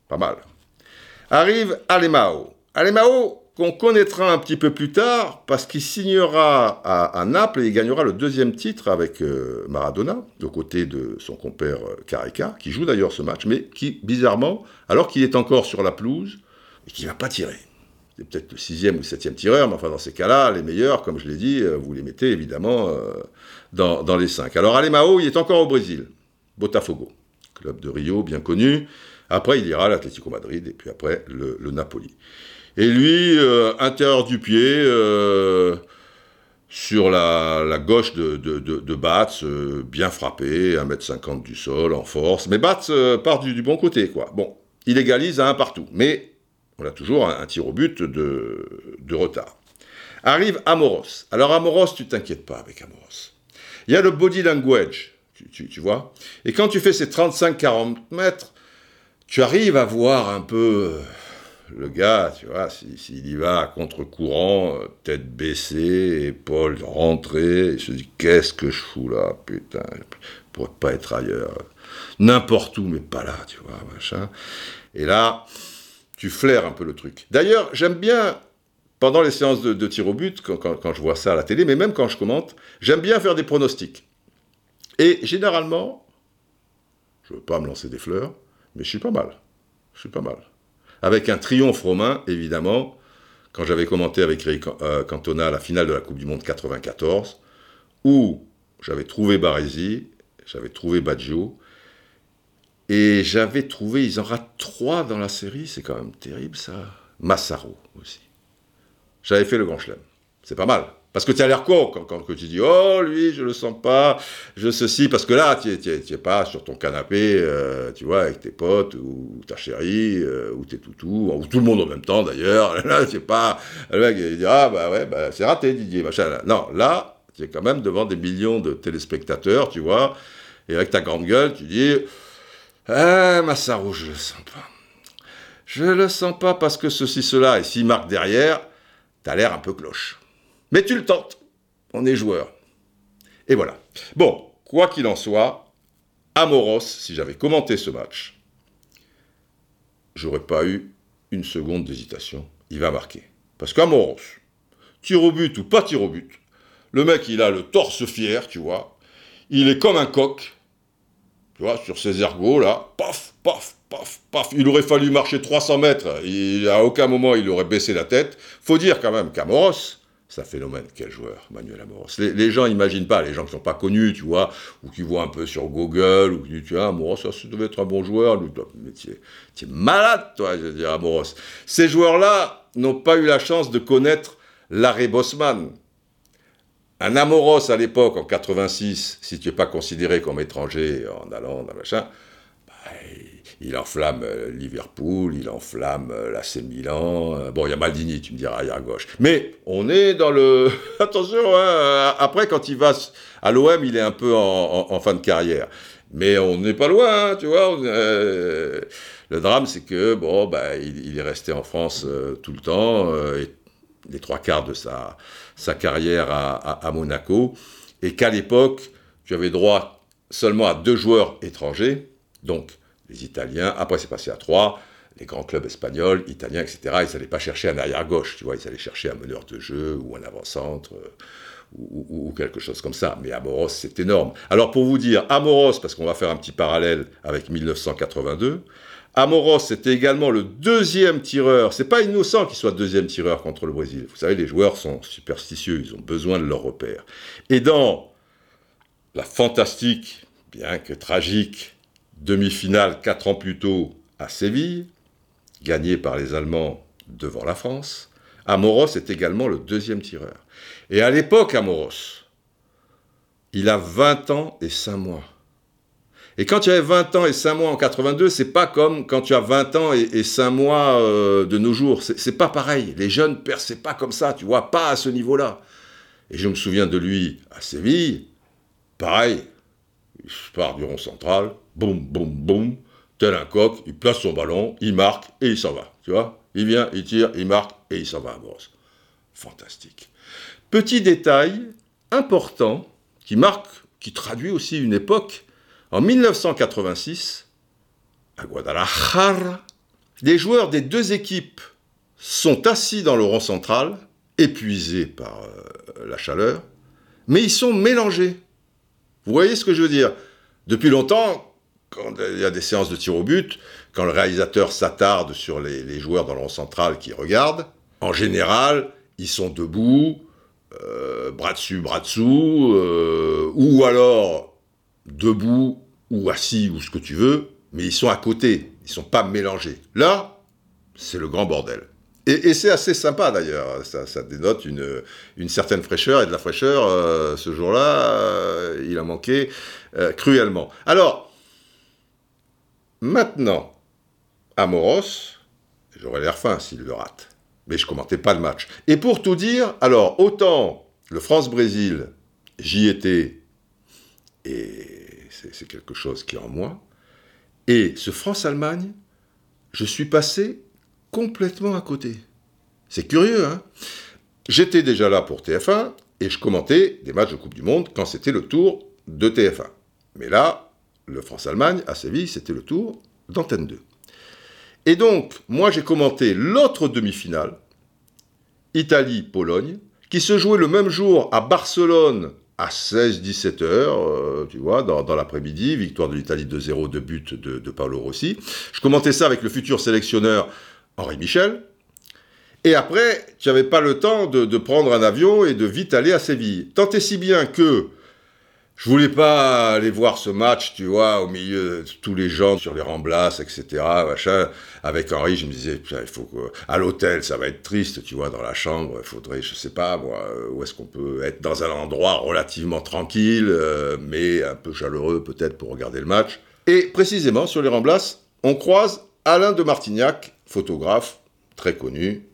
Pas mal. Arrive Alemao. Alemao, qu'on connaîtra un petit peu plus tard parce qu'il signera à, Naples et il gagnera le deuxième titre avec euh, Maradona, aux côtés de son compère euh, Careca, qui joue d'ailleurs ce match, mais qui, bizarrement, alors qu'il est encore sur la pelouse, et qui ne va pas tirer. C'est peut-être le sixième ou septième tireur, mais enfin dans ces cas-là, les meilleurs, comme je l'ai dit, euh, vous les mettez évidemment dans, dans, les cinq. Alors Alemao, il est encore au Brésil, Botafogo, club de Rio bien connu, Après, il ira à l'Atlético Madrid et puis après le, Napoli. Et lui, euh, intérieur du pied, euh, sur la, gauche de, de, de, euh, bien frappé, 1m50 du sol, en force. Mais Bats part du, bon côté, quoi. Bon, il égalise à un partout. Mais on a toujours un, tir au but de, retard. Arrive Amoros. Alors Amoros, tu t'inquiètes pas avec Amoros. Il y a le body language, tu vois. Et quand tu fais ces 35-40 mètres, tu arrives à voir un peu le gars, tu vois, s'il y va à contre-courant, euh, tête baissée, épaules rentrées, il se dit qu'est-ce que je fous là, putain, je pourrais pas être ailleurs, n'importe où, mais pas là, tu vois, machin. Et là, tu flaires un peu le truc. D'ailleurs, j'aime bien, pendant les séances de, tir au but, quand, je vois ça à la télé, mais même quand je commente, j'aime bien faire des pronostics. Et généralement, je veux pas me lancer des fleurs, mais je suis pas mal. Je suis pas mal. Avec un triomphe romain, évidemment, quand j'avais commenté avec Eric euh, Cantona la finale de la Coupe du Monde 94, où j'avais trouvé Baresi, j'avais trouvé Baggio, et j'avais trouvé, ils en ratent trois dans la série, c'est quand même terrible ça. Massaro aussi. J'avais fait le grand chelem. C'est pas mal. Parce que tu as l'air con quand, tu dis Oh, lui, je le sens pas, je ceci. Parce que là, tu n'es pas sur ton canapé, euh, tu vois, avec tes potes, ou ta chérie, euh, ou tes toutous, ou tout le monde en même temps d'ailleurs. Là, tu pas. Le mec, il dit Ah, bah ouais, bah, c'est raté, Didier, machin. Non, là, tu es quand même devant des millions de téléspectateurs, tu vois, et avec ta grande gueule, tu dis Ah, Massaro, je le sens pas. Je le sens pas parce que ceci, cela, et s'il marque derrière, tu as l'air un peu cloche. Mais tu le tentes. On est joueur. Et voilà. Bon, quoi qu'il en soit, Amoros, si j'avais commenté ce match, j'aurais pas eu une seconde d'hésitation. Il va marquer. Parce qu'Amoros, tir au but ou pas tir au but, le mec, il a le torse fier, tu vois. Il est comme un coq, tu vois, sur ses ergots, là. Paf, paf, paf, paf. Il aurait fallu marcher 300 mètres. À aucun moment, il aurait baissé la tête. Faut dire quand même qu'Amoros, c'est phénomène. Quel joueur, Manuel Amoros. Les, gens n'imaginent pas, les gens qui ne sont pas connus, tu vois, ou qui voient un peu sur Google, ou qui disent, vois, Amoros, ça, devait être un bon joueur. Mais tu es, malade, toi, je veux dire, Amoros. Ces joueurs-là n'ont pas eu la chance de connaître l'arrêt Bosman. Un Amoros à l'époque, en 86, si tu n'es pas considéré comme étranger en allant dans machin, il enflamme euh, Liverpool, il enflamme euh, l'AC Milan. Euh, bon, il y a Maldini, tu me diras, arrière gauche. Mais on est dans le. Attention, hein, après, quand il va à l'OM, il est un peu en, fin de carrière. Mais on n'est pas loin, hein, tu vois. le drame, c'est que, bon, bah, il, est resté en France tout le temps, et les trois quarts de sa, sa carrière à, à Monaco, et qu'à l'époque, tu avais droit seulement à deux joueurs étrangers, donc les Italiens. Après, c'est passé à trois. Les grands clubs espagnols, italiens, etc. Ils n'allaient pas chercher un arrière-gauche, tu vois. Ils allaient chercher un meneur de jeu ou un avant-centre. Euh, ou, quelque chose comme ça. Mais Amoros, c'est énorme. Alors pour vous dire, Amoros, parce qu'on va faire un petit parallèle avec 1982, Amoros, c'était également le deuxième tireur. C'est pas innocent qu'il soit deuxième tireur contre le Brésil. Vous savez, les joueurs sont superstitieux, ils ont besoin de leur repère. Et dans la fantastique, bien que tragique, Demi-finale quatre ans plus tôt à Séville, gagnée par les Allemands devant la France. Amoros est également le deuxième tireur. Et à l'époque, Amoros, il a 20 ans et 5 mois. Et quand tu avais 20 ans et 5 mois en 82, c'est pas comme quand tu as 20 ans et, 5 mois euh, de nos jours. C'est pas pareil. Les jeunes perçaient pas comme ça, tu vois, pas à ce niveau-là. Et je me souviens de lui à Séville, pareil, il part du rond central, boum, boum, boum, tel un coq, il place son ballon, il marque et il s'en va. Tu vois? Il vient, il tire, il marque et il s'en va à Brosse. Fantastique. Petit détail important qui marque, qui traduit aussi une époque. En 1986, à Guadalajara, les joueurs des deux équipes sont assis dans le rond central, épuisés par euh, la chaleur, mais ils sont mélangés. Vous voyez ce que je veux dire? Depuis longtemps, quand il y a des séances de tir au but, quand le réalisateur s'attarde sur les, joueurs dans rond central qui regardent, en général, ils sont debout, euh, bras dessus, bras dessous, euh, ou alors debout ou assis ou ce que tu veux, mais ils sont à côté. Ils sont pas mélangés. Là, c'est le grand bordel. Et, c'est assez sympa d'ailleurs, ça, dénote une, certaine fraîcheur, et de la fraîcheur, euh, ce jour-là, il a manqué cruellement. Alors, maintenant, Amoros, j'aurais l'air fin s'il le rate, mais je commentais pas le match. Et pour tout dire, alors, autant le France-Brésil, j'y étais, et c'est quelque chose qui est en moi, et ce France-Allemagne, je suis passé complètement à côté. C'est curieux, hein J'étais déjà là pour TF1 et je commentais des matchs de Coupe du Monde quand c'était le tour de TF1. Mais là, le France-Allemagne à Séville, c'était le tour d'Antenne 2. Et donc, moi j'ai commenté l'autre demi-finale, Italie-Pologne, qui se jouait le même jour à Barcelone à 16-17 heures, euh, tu vois, dans, l'après-midi, victoire de l'Italie 2-0, de but de, de Paolo Rossi. Je commentais ça avec le futur sélectionneur Henri Michel. Et après, tu n'avais pas le temps de, prendre un avion et de vite aller à Séville. Tant et si bien que je voulais pas aller voir ce match, tu vois, au milieu de tous les gens sur les remblasses, etc. Machin. Avec Henri, je me disais, il faut à l'hôtel, ça va être triste, tu vois, dans la chambre, il faudrait, je sais pas, où est-ce qu'on peut être dans un endroit relativement tranquille, euh, mais un peu chaleureux peut-être pour regarder le match. Et précisément, sur les remblasses, on croise Alain de Martignac, photographe très connu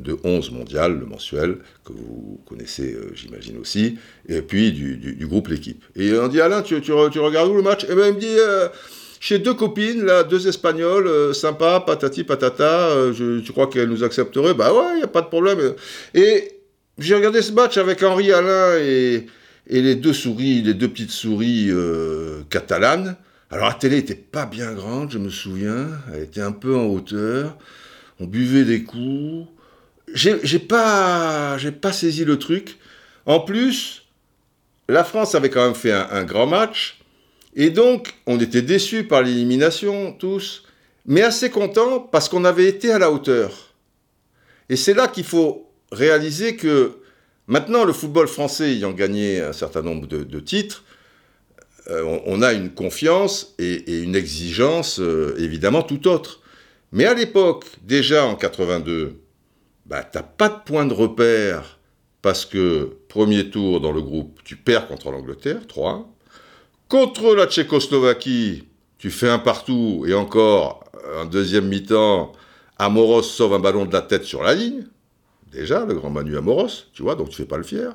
de 11 mondial, le mensuel, que vous connaissez, euh, j'imagine aussi, et puis du, groupe L'équipe. Et on dit, Alain, tu, tu, regardes où le match? Et eh bien, il me dit, euh, chez deux copines, là, deux espagnols, euh, sympa, patati patata, tu crois qu'elles nous accepteraient? Bah ouais, il n'y a pas de problème. Et j'ai regardé ce match avec Henri Alain et, et les deux souris, les deux petites souris catalanes. Alors la télé était pas bien grande, je me souviens, elle était un peu en hauteur, on buvait des coups. J'ai pas, pas saisi le truc. En plus, la France avait quand même fait un, grand match, et donc on était déçus par l'élimination tous, mais assez contents parce qu'on avait été à la hauteur. Et c'est là qu'il faut réaliser que maintenant le football français ayant gagné un certain nombre de titres, euh, on, a une confiance et, une exigence euh, évidemment tout autre. Mais à l'époque, déjà en 82, bah, n'as pas de point de repère parce que premier tour dans le groupe, tu perds contre l'Angleterre, 3 Contre la Tchécoslovaquie, tu fais un partout et encore un deuxième mi-temps, Amoros sauve un ballon de la tête sur la ligne. Déjà, le grand Manu Amoros, tu vois, donc tu fais pas le fier.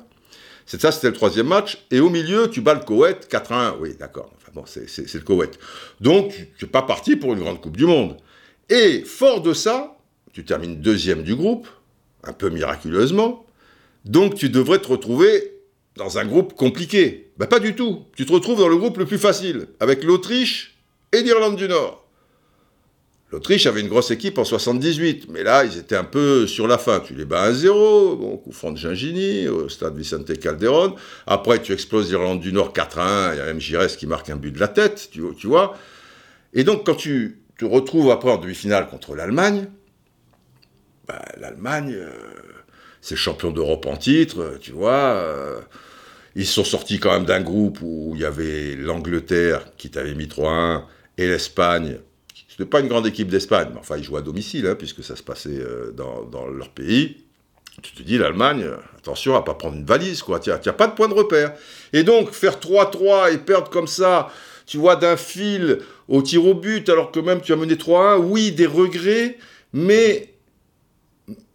C'est ça, c'était le troisième match. Et au milieu, tu bats le Koweït 4-1. Oui, d'accord. Bon, c'est le Koweït. Donc, tu n'es pas parti pour une grande Coupe du Monde. Et fort de ça, tu termines deuxième du groupe, un peu miraculeusement. Donc, tu devrais te retrouver dans un groupe compliqué. Ben, pas du tout. Tu te retrouves dans le groupe le plus facile, avec l'Autriche et l'Irlande du Nord. L'Autriche avait une grosse équipe en 78, mais là, ils étaient un peu sur la fin. Tu les bats 1-0, bon, coup franc de Gingini, au stade Vicente Calderon. Après, tu exploses l'Irlande du Nord 4-1, il y a qui marque un but de la tête, tu, vois. Et donc, quand tu te retrouves après en demi-finale contre l'Allemagne, bah, l'Allemagne, euh, c'est champion d'Europe en titre, tu vois. Euh, ils sont sortis quand même d'un groupe où il y avait l'Angleterre qui t'avait mis 3-1 et l'Espagne n'est pas une grande équipe d'Espagne, mais enfin, ils jouent à domicile, hein, puisque ça se passait euh, dans, leur pays. Tu te dis, l'Allemagne, attention à pas prendre une valise, quoi. Tu n'as pas de point de repère. Et donc, faire 3-3 et perdre comme ça, tu vois, d'un fil au tir au but, alors que même tu as mené 3-1, oui, des regrets, mais,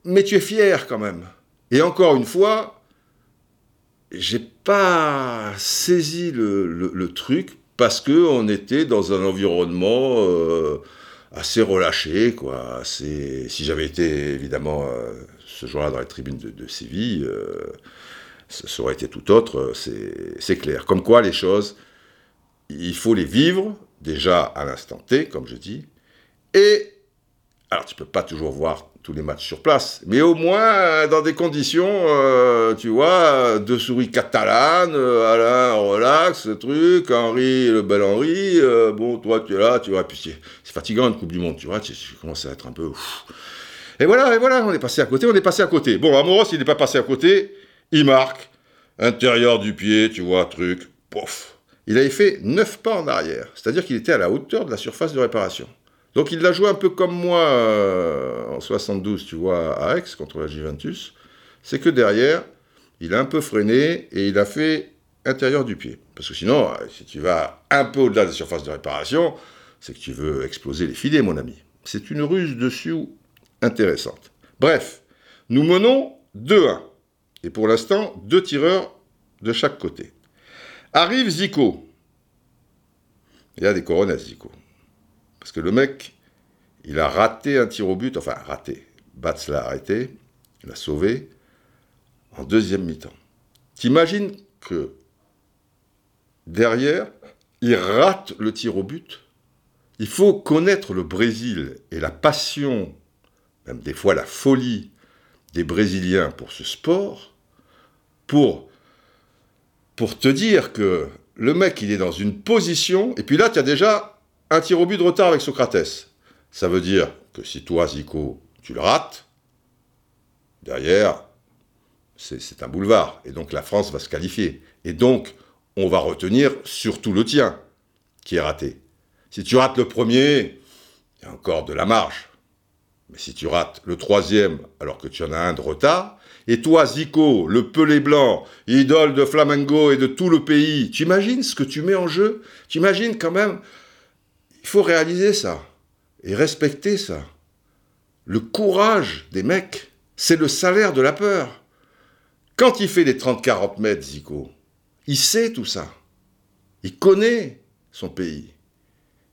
mais tu es fier quand même. Et encore une fois, j'ai pas saisi le truc parce qu'on était dans un environnement euh, assez relâché, quoi. Si j'avais été évidemment euh, ce jour-là dans les tribunes de, Séville, euh, ça aurait été tout autre, c'est clair. Comme quoi les choses, il faut les vivre déjà à l'instant T, comme je dis, et alors tu peux pas toujours voir tous les matchs sur place. Mais au moins, euh, dans des conditions, euh, tu vois, deux souris catalanes, euh, Alain, relax, ce truc, Henri, le bel Henri, bon, toi, tu es là, tu vois, puis c'est fatigant une Coupe du Monde, tu vois, tu, commences à être un peu... Et voilà, et voilà, on est passé à côté, on est passé à côté. Bon, Amoros, il n'est pas passé à côté, il marque, intérieur du pied, tu vois, truc, pouf. Il avait fait neuf pas en arrière, c'est-à-dire qu'il était à la hauteur de la surface de réparation. Donc il l'a joué un peu comme moi euh, en 72, tu vois, à Aix contre la Juventus. C'est que derrière, il a un peu freiné et il a fait intérieur du pied. Parce que sinon, euh, si tu vas un peu au-delà des surfaces de réparation, c'est que tu veux exploser les filets, mon ami. C'est une ruse dessus intéressante. Bref, nous menons 2-1. Et pour l'instant, deux tireurs de chaque côté. Arrive Zico. Il y a des couronnes Zico. Parce que le mec, il a raté un tir au but, enfin raté. Bats l'a arrêté, il l'a sauvé en deuxième mi-temps. T'imagines que derrière, il rate le tir au but? Il faut connaître le Brésil et la passion, même des fois la folie des Brésiliens pour ce sport, pour, pour te dire que le mec, il est dans une position, et puis là, tu as déjà un tir au but de retard avec Socrates. Ça veut dire que si toi, Zico, tu le rates, derrière, c'est un boulevard. Et donc la France va se qualifier. Et donc, on va retenir surtout le tien, qui est raté. Si tu rates le premier, il y a encore de la marge. Mais si tu rates le troisième, alors que tu en as un de retard, et toi, Zico, le pelé blanc, idole de Flamengo et de tout le pays, tu imagines ce que tu mets en jeu? Tu imagines quand même il faut réaliser ça et respecter ça. Le courage des mecs, c'est le salaire de la peur. Quand il fait les 30-40 mètres, Zico, il sait tout ça. Il connaît son pays.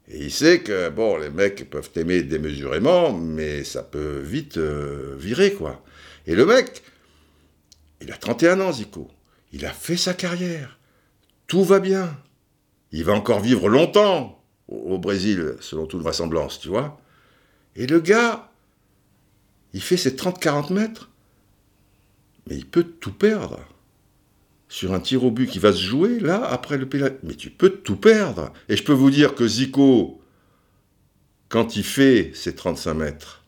Et il sait que, bon, les mecs peuvent t'aimer démesurément, mais ça peut vite euh, virer, quoi. Et le mec, il a 31 ans, Zico. Il a fait sa carrière. Tout va bien. Il va encore vivre longtemps au Brésil, selon toute vraisemblance, tu vois. Et le gars, il fait ses 30-40 mètres, mais il peut tout perdre. Sur un tir au but qui va se jouer, là, après le pénalty. Mais tu peux tout perdre. Et je peux vous dire que Zico, quand il fait ses 35 mètres,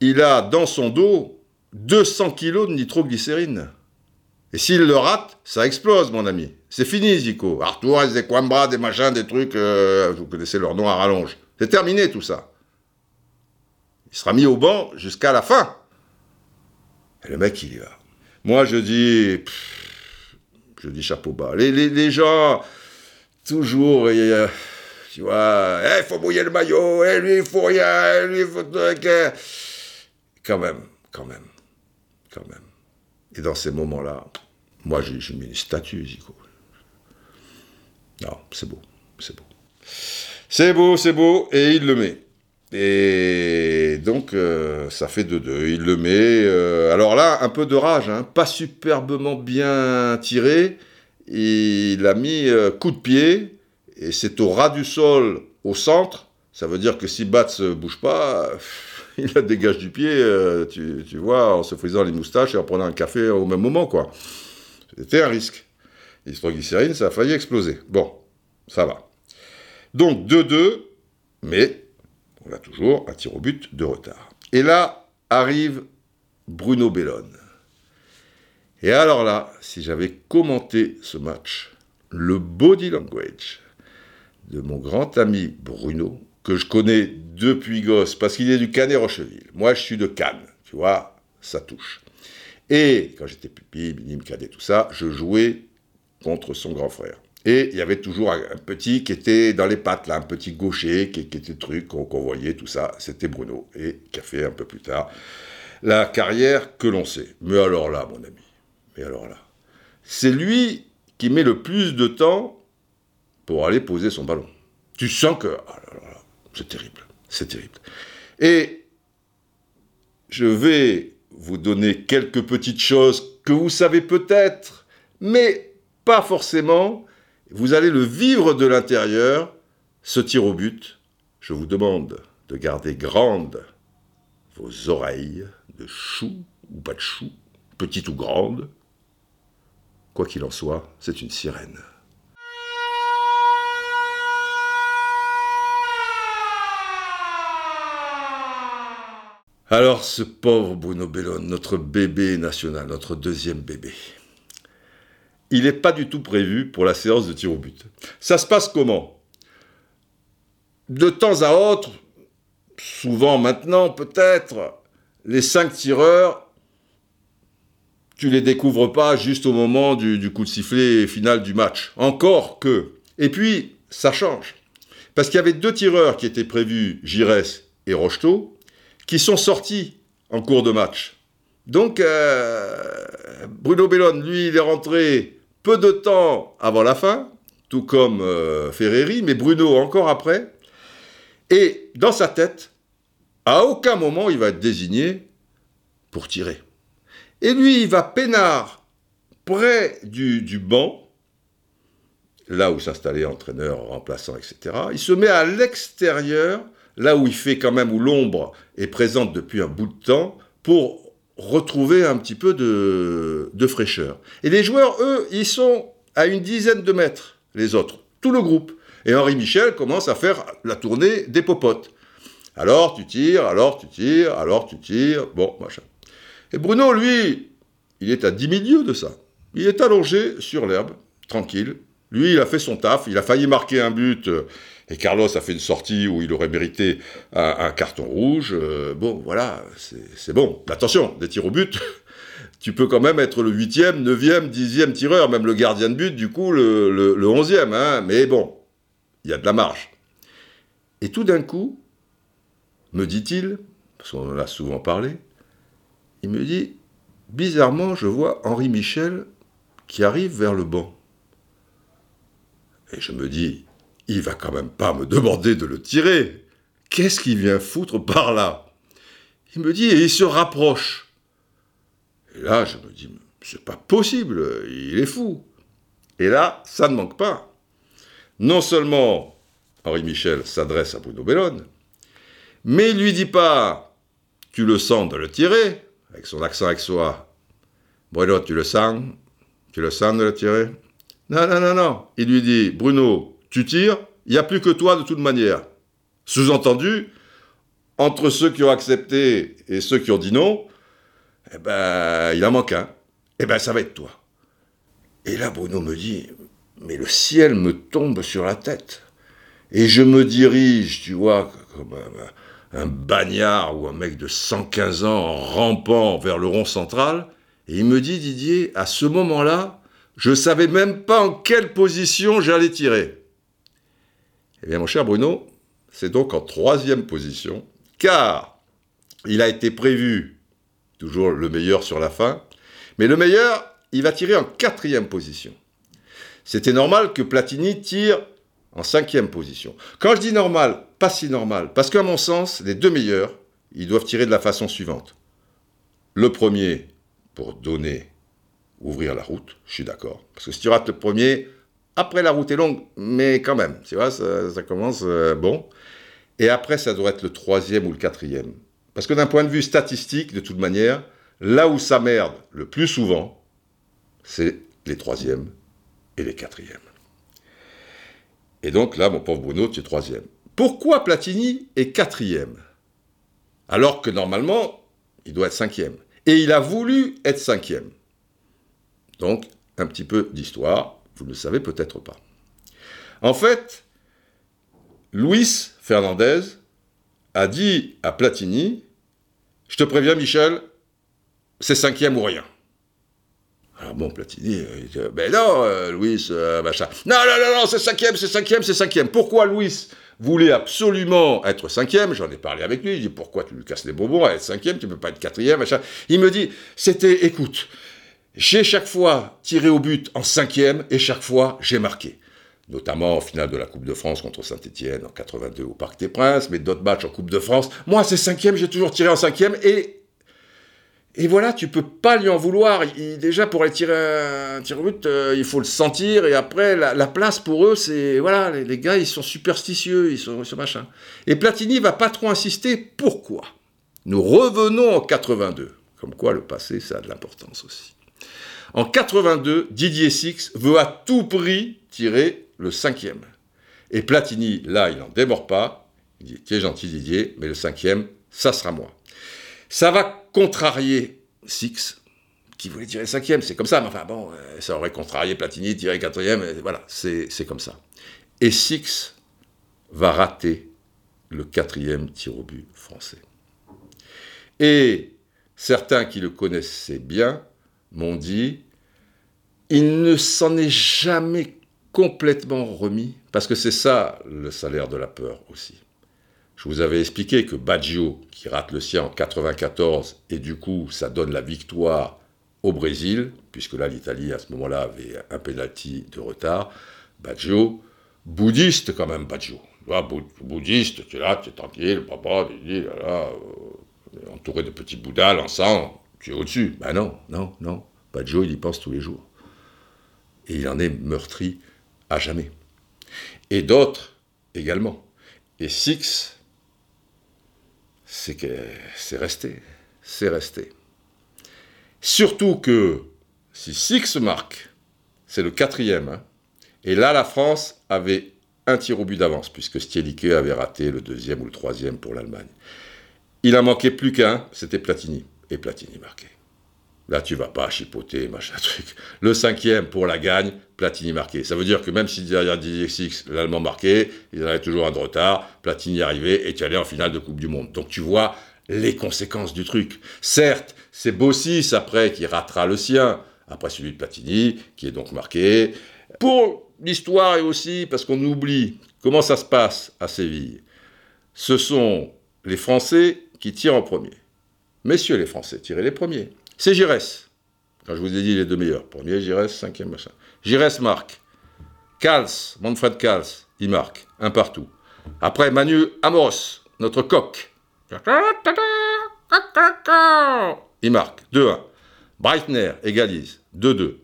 il a dans son dos 200 kilos de nitroglycérine. Et s'il le rate, ça explose, mon ami. C'est fini, Zico. Arthur, des Quambra, des machins, des trucs, euh, vous connaissez leur nom à rallonge. C'est terminé tout ça. Il sera mis au banc jusqu'à la fin. Et le mec, il y va. Moi, je dis, je dis chapeau bas. Les, les, gens, toujours, tu vois, il eh, faut mouiller le maillot, et eh, lui, il faut rien, lui, il faut... Quand même, quand même, quand même. Et dans ces moments-là, moi, j'ai mis une statue, Zico. Non, c'est beau, c'est beau. C'est beau, c'est beau, et il le met. Et donc, euh, ça fait 2-2. Il le met. Euh, alors là, un peu de rage, hein, pas superbement bien tiré. Il a mis euh, coup de pied, et c'est au ras du sol, au centre. Ça veut dire que si Bats ne bouge pas, il la dégage du pied, tu, tu, vois, en se frisant les moustaches et en prenant un café au même moment, quoi. C'était un risque. L'hydroglycérine, ça a failli exploser. Bon, ça va. Donc 2-2, mais on a toujours un tir au but de retard. Et là arrive Bruno Bellone. Et alors là, si j'avais commenté ce match, le body language de mon grand ami Bruno, que je connais depuis gosse, parce qu'il est du Canet Rocheville. Moi, je suis de Cannes, tu vois, ça touche. Et quand j'étais pupille, minime, cadet, tout ça, je jouais contre son grand frère. Et il y avait toujours un, petit qui était dans les pattes, là, un petit gaucher, qui, était truc, qu'on voyait, tout ça. C'était Bruno. Et qui a fait un peu plus tard la carrière que l'on sait. Mais alors là, mon ami, mais alors là, c'est lui qui met le plus de temps pour aller poser son ballon. Tu sens que. Ah c'est terrible. C'est terrible. Et je vais vous donner quelques petites choses que vous savez peut-être, mais pas forcément. Vous allez le vivre de l'intérieur, ce tir au but. Je vous demande de garder grandes vos oreilles de chou ou pas de chou, petites ou grandes. Quoi qu'il en soit, c'est une sirène. Alors ce pauvre Bruno Bellone, notre bébé national, notre deuxième bébé, il n'est pas du tout prévu pour la séance de tir au but. Ça se passe comment? De temps à autre, souvent maintenant peut-être, les cinq tireurs, tu les découvres pas juste au moment du, coup de sifflet final du match. Encore que. Et puis, ça change. Parce qu'il y avait deux tireurs qui étaient prévus, Gires et Rocheteau, qui sont sortis en cours de match. Donc, euh, Bruno Bellone, lui, il est rentré peu de temps avant la fin, tout comme euh, Ferreri, mais Bruno encore après. Et dans sa tête, à aucun moment il va être désigné pour tirer. Et lui, il va peinard près du, du banc, là où s'installait entraîneur, remplaçant, etc. Il se met à l'extérieur, là où il fait quand même, où l'ombre est présente depuis un bout de temps, pour retrouver un petit peu de, fraîcheur. Et les joueurs, eux, ils sont à une dizaine de mètres, les autres, tout le groupe. Et Henri Michel commence à faire la tournée des popotes. Alors tu tires, alors tu tires, alors tu tires, bon, machin. Et Bruno, lui, il est à 10 milieux de ça. Il est allongé sur l'herbe, tranquille. Lui, il a fait son taf, il a failli marquer un but, euh, et Carlos a fait une sortie où il aurait mérité un, carton rouge. Euh, bon, voilà, c'est bon. attention, des tirs au but, tu peux quand même être le 8e, 9e, 10e tireur, même le gardien de but, du coup, le, 11e. Hein. Mais bon, il y a de la marge. Et tout d'un coup, me dit-il, parce qu'on en a souvent parlé, il me dit, bizarrement, je vois Henri Michel qui arrive vers le banc. Et je me dis, il va quand même pas me demander de le tirer. Qu'est-ce qu'il vient foutre par là? Il me dit, et il se rapproche. Et là, je me dis, c'est pas possible, il est fou. Et là, ça ne manque pas. Non seulement Henri Michel s'adresse à Bruno Bellone, mais il lui dit pas, tu le sens de le tirer, avec son accent soi. Bruno, tu le sens? Tu le sens de le tirer? Non, non, non, non. Il lui dit, Bruno, tu tires, il n'y a plus que toi de toute manière. Sous-entendu, entre ceux qui ont accepté et ceux qui ont dit non, eh ben, il en manque un. Eh ben, ça va être toi. Et là, Bruno me dit, mais le ciel me tombe sur la tête. Et je me dirige, tu vois, comme un, bagnard ou un mec de 115 ans en rampant vers le rond central. Et il me dit, Didier, à ce moment-là, je savais même pas en quelle position j'allais tirer. Eh bien, mon cher Bruno, c'est donc en troisième position, car il a été prévu, toujours le meilleur sur la fin, mais le meilleur, il va tirer en quatrième position. C'était normal que Platini tire en cinquième position. Quand je dis normal, pas si normal, parce qu'à mon sens, les deux meilleurs, ils doivent tirer de la façon suivante. Le premier, pour donner, ouvrir la route, je suis d'accord. Parce que si tu rates le premier, après, la route est longue, mais quand même, tu vois, ça, commence euh, bon. Et après, ça doit être le troisième ou le quatrième. Parce que d'un point de vue statistique, de toute manière, là où ça merde le plus souvent, c'est les troisièmes et les quatrièmes. Et donc là, mon pauvre Bruno, tu es troisième. Pourquoi Platini est quatrième? Alors que normalement, il doit être cinquième. Et il a voulu être cinquième. Donc, un petit peu d'histoire. Vous ne le savez peut-être pas. En fait, Luis Fernandez a dit à Platini Je te préviens, Michel, c'est cinquième ou rien. Alors bon, Platini, il dit, ben non, euh, Louis, euh, machin. Non, non, non, non, c'est cinquième, c'est cinquième, c'est cinquième. Pourquoi Louis voulait absolument être cinquième? J'en ai parlé avec lui. Il dit, pourquoi tu lui casses les bonbons à être cinquième? Tu peux pas être quatrième, machin. Il me dit, c'était, écoute, j'ai chaque fois tiré au but en cinquième et chaque fois j'ai marqué. Notamment en finale de la Coupe de France contre Saint-Etienne en 82 au Parc des Princes, mais d'autres matchs en Coupe de France. Moi, c'est cinquième, j'ai toujours tiré en cinquième et et voilà, tu peux pas lui en vouloir. déjà, pour aller tirer un tir au but, euh, il faut le sentir. Et après, la, place pour eux, c'est. Voilà, les, gars, ils sont superstitieux, ils sont, sont machin. Et Platini va pas trop insister. Pourquoi? Nous revenons en 82. Comme quoi, le passé, ça a de l'importance aussi. En 82, Didier Six veut à tout prix tirer le cinquième. Et Platini, là, il n'en démord pas. Il dit, es gentil Didier, mais le cinquième, ça sera moi. Ça va contrarier Six, qui voulait tirer cinquième, c'est comme ça, mais enfin bon, euh, ça aurait contrarié Platini, tirer quatrième, et voilà, c'est comme ça. Et Six va rater le quatrième tir au but français. Et certains qui le connaissaient bien m'ont dit, il ne s'en est jamais complètement remis, parce que c'est ça le salaire de la peur aussi. Je vous avais expliqué que Baggio, qui rate le sien en 94, et du coup ça donne la victoire au Brésil, puisque là l'Italie à ce moment-là avait un penalty de retard, Baggio, bouddhiste quand même Baggio, bouddhiste, tu es là, tu es tranquille, papa, là, là, euh, entouré de petits bouddhas, l'encens, tu es au-dessus. Ben non, non, non. Baggio, il y pense tous les jours. Et il en est meurtri à jamais. Et d'autres également. Et Six, c'est que c'est resté. C'est resté. Surtout que si Six marque, c'est le quatrième. Hein, et là, la France avait un tir au but d'avance, puisque Stielike avait raté le deuxième ou le troisième pour l'Allemagne. Il en manquait plus qu'un, c'était Platini. Et Platini marquait. Là, tu vas pas chipoter, machin truc. Le cinquième pour la gagne, Platini marqué. Ça veut dire que même si derrière Six, l'Allemand marquait, ils avaient toujours un de retard, Platini arrivait et tu allais en finale de Coupe du Monde. Donc tu vois les conséquences du truc. Certes, c'est Bossis après qui ratera le sien, après celui de Platini, qui est donc marqué. Pour l'histoire et aussi parce qu'on oublie comment ça se passe à Séville, ce sont les Français qui tirent en premier. Messieurs les Français, tirez les premiers. C'est Giresse. Quand je vous ai dit les deux meilleurs. Premier, Giresse, cinquième, machin. Giresse marque. Kals, Manfred Kals, il marque. Un partout. Après, Manu Amos, notre coq. Il marque. 2-1. Breitner égalise. 2-2.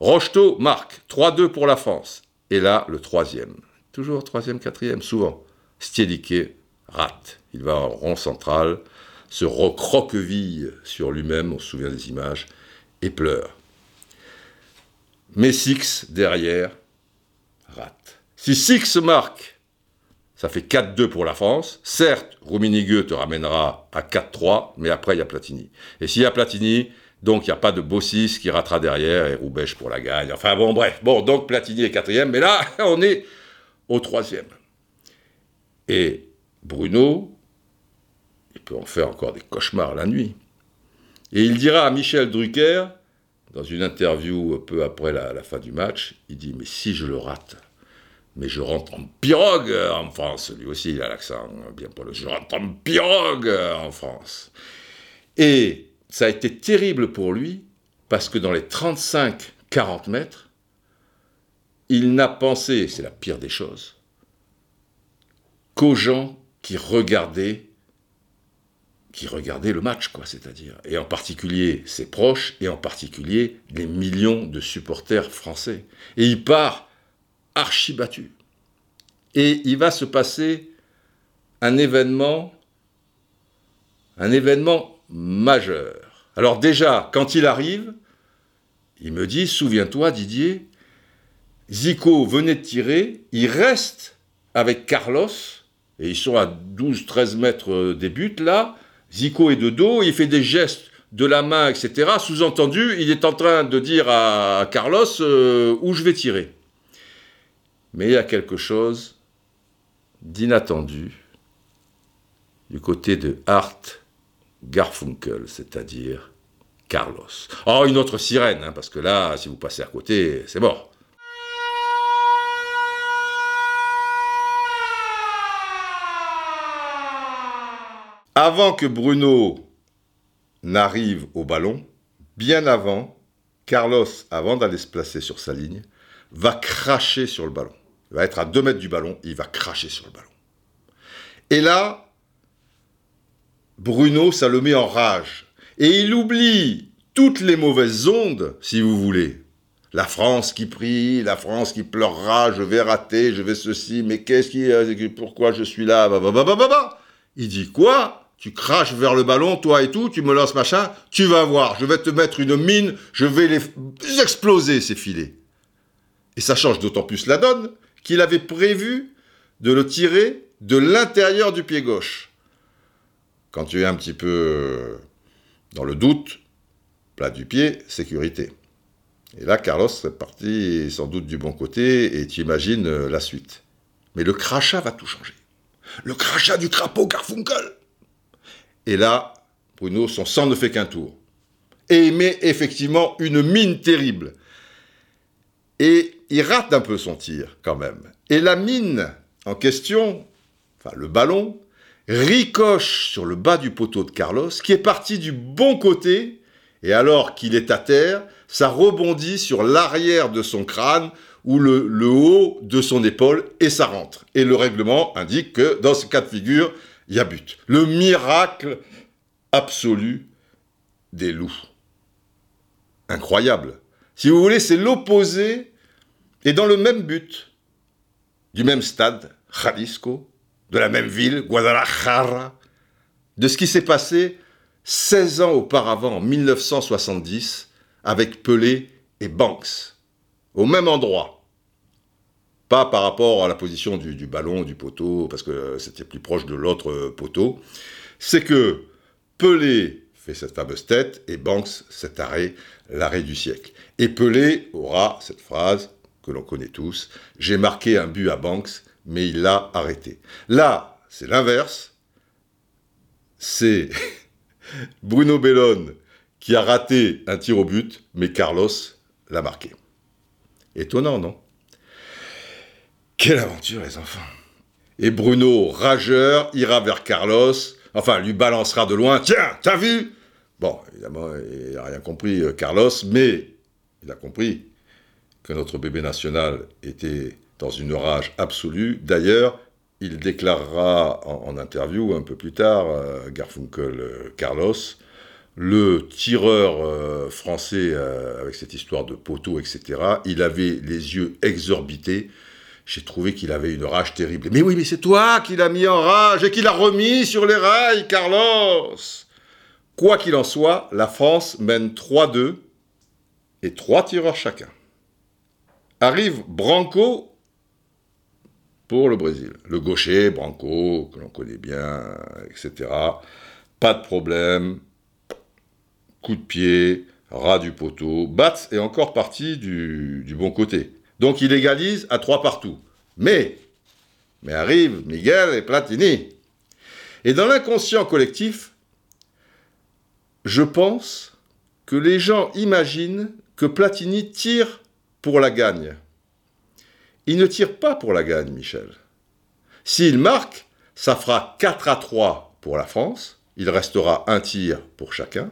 Rocheteau marque. 3-2 pour la France. Et là, le troisième. Toujours troisième, quatrième, souvent. Stielike rate. Il va en rond central se recroqueville sur lui-même, on se souvient des images, et pleure. Mais Six, derrière, rate. Si Six marque, ça fait 4-2 pour la France. Certes, Rummenigge te ramènera à 4-3, mais après, il y a Platini. Et s'il y a Platini, donc il n'y a pas de Bossis qui ratera derrière et Roubèche pour la gagne. Enfin bon, bref. Bon, donc Platini est quatrième, mais là, on est au troisième. Et Bruno, peut en faire encore des cauchemars la nuit. Et il dira à Michel Drucker, dans une interview peu après la, fin du match, il dit Mais si je le rate, mais je rentre en pirogue en France. Lui aussi, il a l'accent bien pour le. Je rentre en pirogue en France. Et ça a été terrible pour lui, parce que dans les 35-40 mètres, il n'a pensé, c'est la pire des choses, qu'aux gens qui regardaient qui regardaient le match, quoi, c'est-à-dire, et en particulier ses proches, et en particulier les millions de supporters français. Et il part archi battu. Et il va se passer un événement, un événement majeur. Alors déjà, quand il arrive, il me dit, souviens-toi Didier, Zico venait de tirer, il reste avec Carlos, et ils sont à 12-13 mètres des buts là, Zico est de dos, il fait des gestes de la main, etc. Sous-entendu, il est en train de dire à Carlos euh, où je vais tirer. Mais il y a quelque chose d'inattendu du côté de Art Garfunkel, c'est-à-dire Carlos. Oh, une autre sirène, hein, parce que là, si vous passez à côté, c'est mort. Avant que Bruno n'arrive au ballon, bien avant, Carlos, avant d'aller se placer sur sa ligne, va cracher sur le ballon. Il va être à 2 mètres du ballon, il va cracher sur le ballon. Et là, Bruno, ça le met en rage. Et il oublie toutes les mauvaises ondes, si vous voulez. La France qui prie, la France qui pleurera, je vais rater, je vais ceci, mais qu'est-ce qui, pourquoi je suis là, Il dit quoi? Tu craches vers le ballon, toi et tout, tu me lances machin, tu vas voir, je vais te mettre une mine, je vais les exploser ces filets. Et ça change d'autant plus la donne qu'il avait prévu de le tirer de l'intérieur du pied gauche. Quand tu es un petit peu euh, dans le doute, plat du pied, sécurité. Et là, Carlos serait parti sans doute du bon côté et tu imagines euh, la suite. Mais le crachat va tout changer. Le crachat du crapaud Garfunkel Et là, Bruno, son sang ne fait qu'un tour. Et il met effectivement une mine terrible. Et il rate un peu son tir, quand même. Et la mine en question, enfin le ballon, ricoche sur le bas du poteau de Carlos, qui est parti du bon côté, et alors qu'il est à terre, ça rebondit sur l'arrière de son crâne ou le, haut de son épaule, et ça rentre. Et le règlement indique que dans ce cas de figure, il y a but. Le miracle absolu des loups. Incroyable. Si vous voulez, c'est l'opposé, et dans le même but, du même stade, Jalisco, de la même ville, Guadalajara, de ce qui s'est passé 16 ans auparavant, en 1970, avec Pelé et Banks, au même endroit. Pas par rapport à la position du, ballon, du poteau, parce que c'était plus proche de l'autre poteau. C'est que Pelé fait cette fameuse tête et Banks cet arrêt, l'arrêt du siècle. Et Pelé aura cette phrase que l'on connaît tous, j'ai marqué un but à Banks, mais il l'a arrêté. Là, c'est l'inverse. C'est Bruno Bellone qui a raté un tir au but, mais Carlos l'a marqué. Étonnant, non? Quelle aventure, les enfants Et Bruno, rageur, ira vers Carlos, enfin, lui balancera de loin, tiens, t'as vu? Bon, évidemment, il n'a rien compris, euh, Carlos, mais il a compris que notre bébé national était dans une rage absolue. D'ailleurs, il déclarera en, interview un peu plus tard, euh, Garfunkel euh, Carlos, le tireur français avec cette histoire de poteau, etc., il avait les yeux exorbités. J'ai trouvé qu'il avait une rage terrible. Mais oui, mais c'est toi qui l'as mis en rage et qui l'a remis sur les rails, Carlos Quoi qu'il en soit, la France mène 3-2 et 3 tireurs chacun. Arrive Branco pour le Brésil. Le gaucher, Branco, que l'on connaît bien, etc. Pas de problème. Coup de pied, ras du poteau. Batz est encore parti du, bon côté. Donc il égalise à trois partout. Mais, mais arrive Miguel et Platini. Et dans l'inconscient collectif, je pense que les gens imaginent que Platini tire pour la gagne. Il ne tire pas pour la gagne, Michel. S'il marque, ça fera 4 à 3 pour la France. Il restera un tir pour chacun.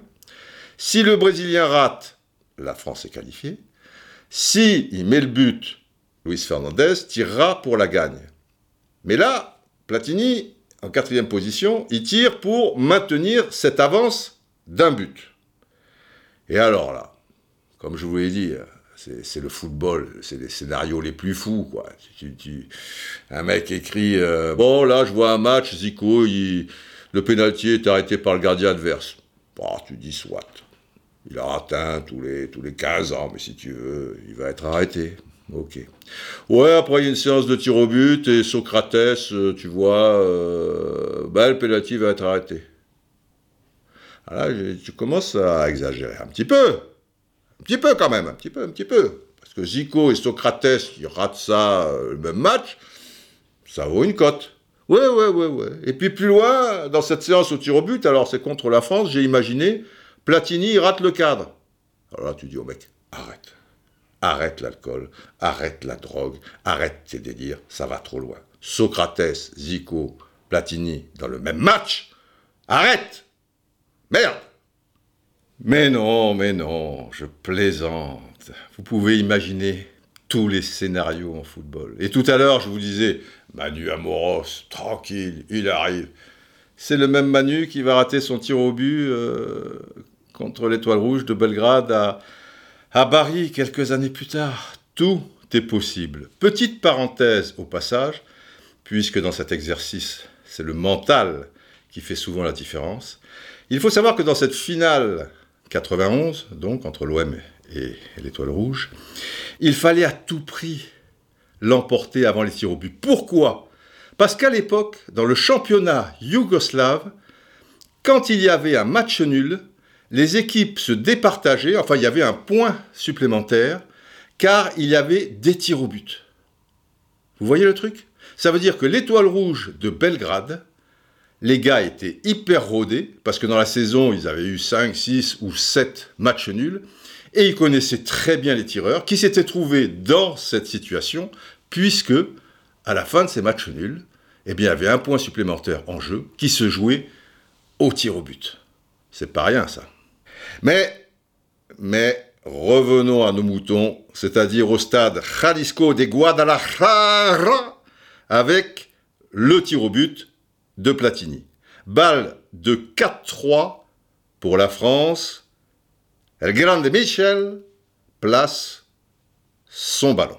Si le Brésilien rate, la France est qualifiée. Si il met le but, Luis Fernandez tirera pour la gagne. Mais là, Platini, en quatrième position, il tire pour maintenir cette avance d'un but. Et alors là, comme je vous l'ai dit, c'est le football, c'est les scénarios les plus fous, quoi. un mec écrit euh, Bon, là, je vois un match, Zico, le pénalty est arrêté par le gardien adverse. Bah, tu dis soit. Il a atteint tous les, tous les 15 ans, mais si tu veux, il va être arrêté. Ok. Ouais, après, il y a une séance de tir au but, et Socrates, euh, tu vois, euh, bah, le pénalty va être arrêté. Ah, là, tu commences à exagérer un petit peu. Un petit peu quand même, un petit peu, un petit peu. Parce que Zico et Socrates qui ratent ça, euh, le même match, ça vaut une cote. Ouais, ouais, ouais, ouais. Et puis plus loin, dans cette séance au tir au but, alors c'est contre la France, j'ai imaginé, Platini, rate le cadre. Alors là, tu dis au mec, arrête. Arrête l'alcool, arrête la drogue, arrête tes délires, ça va trop loin. Socrates, Zico, Platini dans le même match, arrête Merde mais non, mais non, je plaisante. Vous pouvez imaginer tous les scénarios en football. Et tout à l'heure, je vous disais, Manu Amoros, tranquille, il arrive. C'est le même Manu qui va rater son tir au but euh, contre l'Étoile Rouge de Belgrade à, à quelques années plus tard. Tout est possible. Petite parenthèse au passage, puisque dans cet exercice, c'est le mental qui fait souvent la différence. Il faut savoir que dans cette finale 91, donc entre l'OM et, l'Étoile Rouge, il fallait à tout prix l'emporter avant les tirs au but. Pourquoi? Parce qu'à l'époque, dans le championnat yougoslave, quand il y avait un match nul, les équipes se départageaient, enfin il y avait un point supplémentaire, car il y avait des tirs au but. Vous voyez le truc? Ça veut dire que l'étoile rouge de Belgrade, les gars étaient hyper rodés, parce que dans la saison, ils avaient eu 5, 6 ou 7 matchs nuls, et ils connaissaient très bien les tireurs, qui s'étaient trouvés dans cette situation, puisque, à la fin de ces matchs nuls, eh bien, il y avait un point supplémentaire en jeu qui se jouait au tir au but. C'est pas rien, ça. Mais, revenons à nos moutons, c'est-à-dire au stade Jalisco de Guadalajara, avec le tir au but de Platini. Balle de 4-3 pour la France. El Grande Michel place son ballon.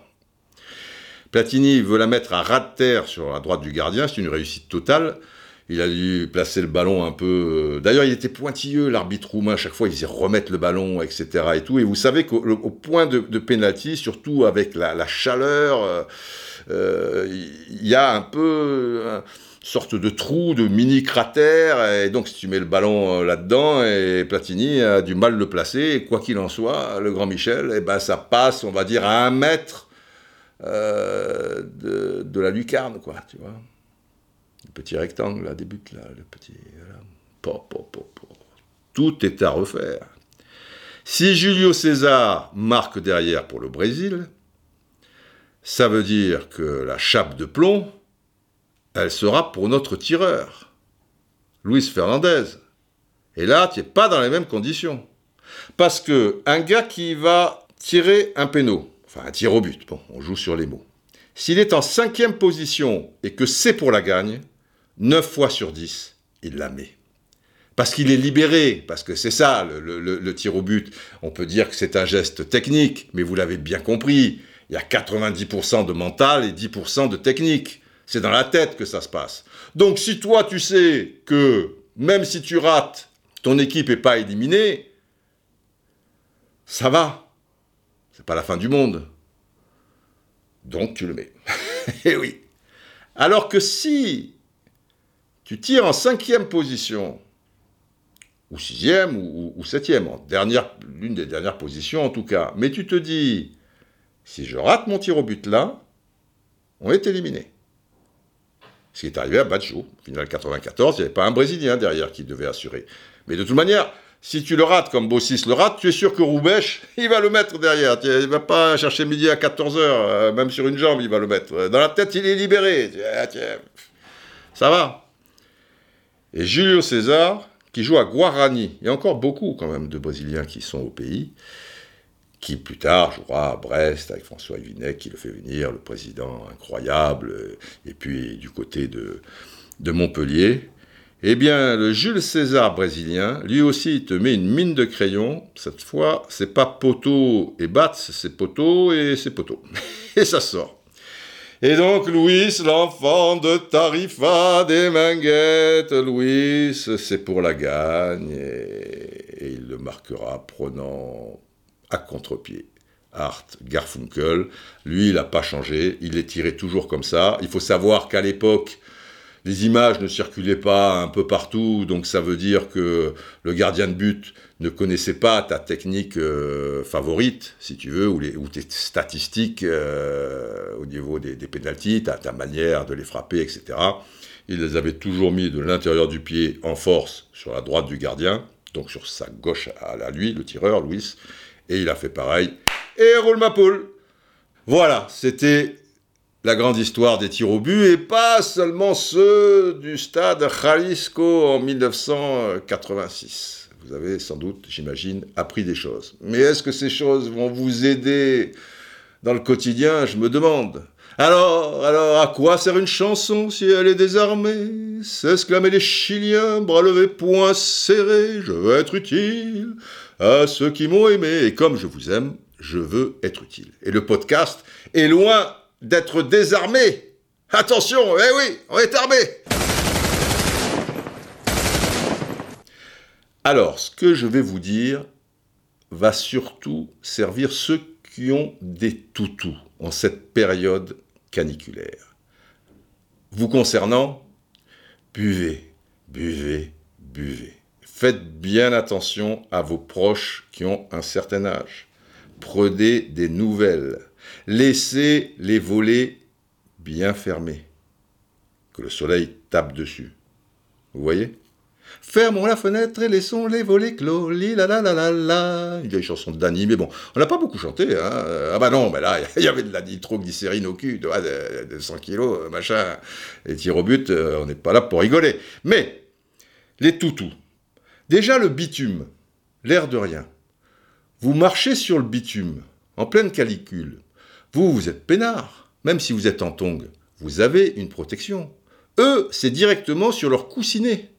Platini veut la mettre à ras de terre sur la droite du gardien, c'est une réussite totale. Il a dû placer le ballon un peu. Euh, d'ailleurs, il était pointilleux, l'arbitre roumain. À chaque fois, il faisait remettre le ballon, etc. Et tout. Et vous savez qu'au point de, de surtout avec la, chaleur, euh, euh, il y a un peu une sorte de trou, de mini cratère. Et donc, si tu mets le ballon là-dedans, et Platini a du mal de le placer. Et quoi qu'il en soit, le grand Michel, eh ben, ça passe, on va dire, à un mètre de, de, la lucarne, quoi. Tu vois petit rectangle, là, débute là, le petit. Tout est à refaire. Si Julio César marque derrière pour le Brésil, ça veut dire que la chape de plomb, elle sera pour notre tireur, Luis Fernandez. Et là, tu n'es pas dans les mêmes conditions. Parce que un gars qui va tirer un péno, enfin un tir au but, bon, on joue sur les mots, s'il est en cinquième position et que c'est pour la gagne, 9 fois sur 10, il la met. Parce qu'il est libéré, parce que c'est ça, le, tir au but. On peut dire que c'est un geste technique, mais vous l'avez bien compris, il y a 90% de mental et 10% de technique. C'est dans la tête que ça se passe. Donc si toi tu sais que même si tu rates, ton équipe n'est pas éliminée, ça va. C'est pas la fin du monde. Donc tu le mets. Eh oui. Alors que si tu tires en cinquième position, ou sixième, ou, septième, dernière, l'une des dernières positions en tout cas, mais tu te dis, si je rate mon tir au but là, on est éliminé. Ce qui est arrivé à Baggio, final 94, il n'y avait pas un Brésilien derrière qui devait assurer. Mais de toute manière, si tu le rates comme Bossis le rate, tu es sûr que Roubèche, il va le mettre derrière. Il ne va pas chercher midi à 14h, euh, même sur une jambe, il va le mettre. Dans la tête, il est libéré. Ça va. Et Julio César, qui joue à Guarani. Il y a encore beaucoup quand même de Brésiliens qui sont au pays, qui plus tard jouera à Brest avec François Evinet qui le fait venir, le président incroyable, et puis du côté de, de Montpellier. Eh bien, le Jules César brésilien, lui aussi, il te met une mine de crayon. Cette fois, c'est pas poteau et bat, c'est poteau et c'est poteau. et ça sort. Et donc Louis, l'enfant de Tarifa des Minguettes, Louis, c'est pour la gagne, et, il le marquera prenant à contre-pied. Art Garfunkel, lui, il n'a pas changé, il est tiré toujours comme ça. Il faut savoir qu'à l'époque, les images ne circulaient pas un peu partout, donc ça veut dire que le gardien de but ne connaissait pas ta technique euh, favorite, si tu veux, ou, les, tes statistiques euh, au niveau des, des pénalties, ta, ta, manière de les frapper, etc. Il les avait toujours mis de l'intérieur du pied en force sur la droite du gardien, donc sur sa gauche à, lui, le tireur, Louis, et il a fait pareil. Et roule ma poule Voilà, c'était la grande histoire des tirs au but, et pas seulement ceux du stade Jalisco en 1986. Vous avez sans doute, j'imagine, appris des choses. Mais est-ce que ces choses vont vous aider dans le quotidien? Je me demande. Alors, alors, à quoi sert une chanson si elle est désarmée? S'exclamaient les Chiliens, bras levés, poings serrés, je veux être utile à ceux qui m'ont aimé, et comme je vous aime, je veux être utile. Et le podcast est loin d'être désarmé. Attention, eh oui, on est armé. Alors, ce que je vais vous dire va surtout servir ceux qui ont des toutous en cette période caniculaire. Vous concernant, buvez, buvez, buvez. Faites bien attention à vos proches qui ont un certain âge. Prenez des nouvelles Laissez les volets bien fermés. que le soleil tape dessus. Vous voyez? Fermons la fenêtre et laissons les volets clos. Li la la la la la. Une chanson de Dany, mais bon, on n'a pas beaucoup chanté. Hein. Ah bah non, mais là, il y avait de la nitroglycérine au cul, de, de 100 kilos, machin. Et tir au but, euh, on n'est pas là pour rigoler. Mais, les toutous. Déjà le bitume, l'air de rien. Vous marchez sur le bitume, en pleine calicule. Vous, vous êtes peinard, même si vous êtes en tongue. Vous avez une protection. Eux, c'est directement sur leur coussinet.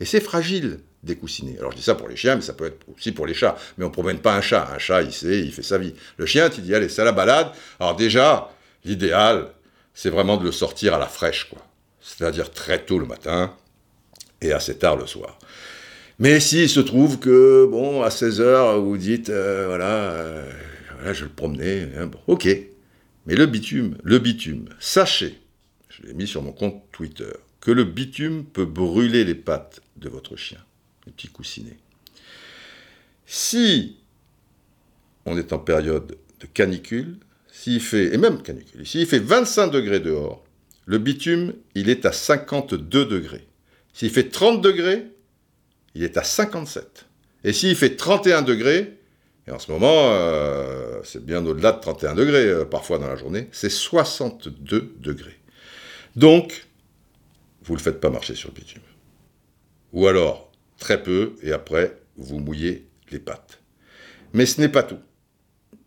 Et c'est fragile, des coussinets. Alors je dis ça pour les chiens, mais ça peut être aussi pour les chats. Mais on ne promène pas un chat. Un chat, il sait, il fait sa vie. Le chien, tu dis, allez, c'est la balade. Alors déjà, l'idéal, c'est vraiment de le sortir à la fraîche, quoi. C'est-à-dire très tôt le matin et assez tard le soir. Mais s'il se trouve que, bon, à 16h, vous dites, euh, voilà, euh, voilà, je le promenais, hein, bon, ok. Mais le bitume, le bitume, sachez, je l'ai mis sur mon compte Twitter, que le bitume peut brûler les pattes de votre chien, les petits coussinets. Si on est en période de canicule, s'il fait, et même canicule, s'il fait 25 degrés dehors, le bitume, il est à 52 degrés. S'il fait 30 degrés, il est à 57. Et s'il fait 31 degrés, et en ce moment, euh, c'est bien au-delà de 31 degrés euh, parfois dans la journée, c'est 62 degrés. Donc, vous ne le faites pas marcher sur le bitume. Ou alors, très peu, et après, vous mouillez les pattes. Mais ce n'est pas tout.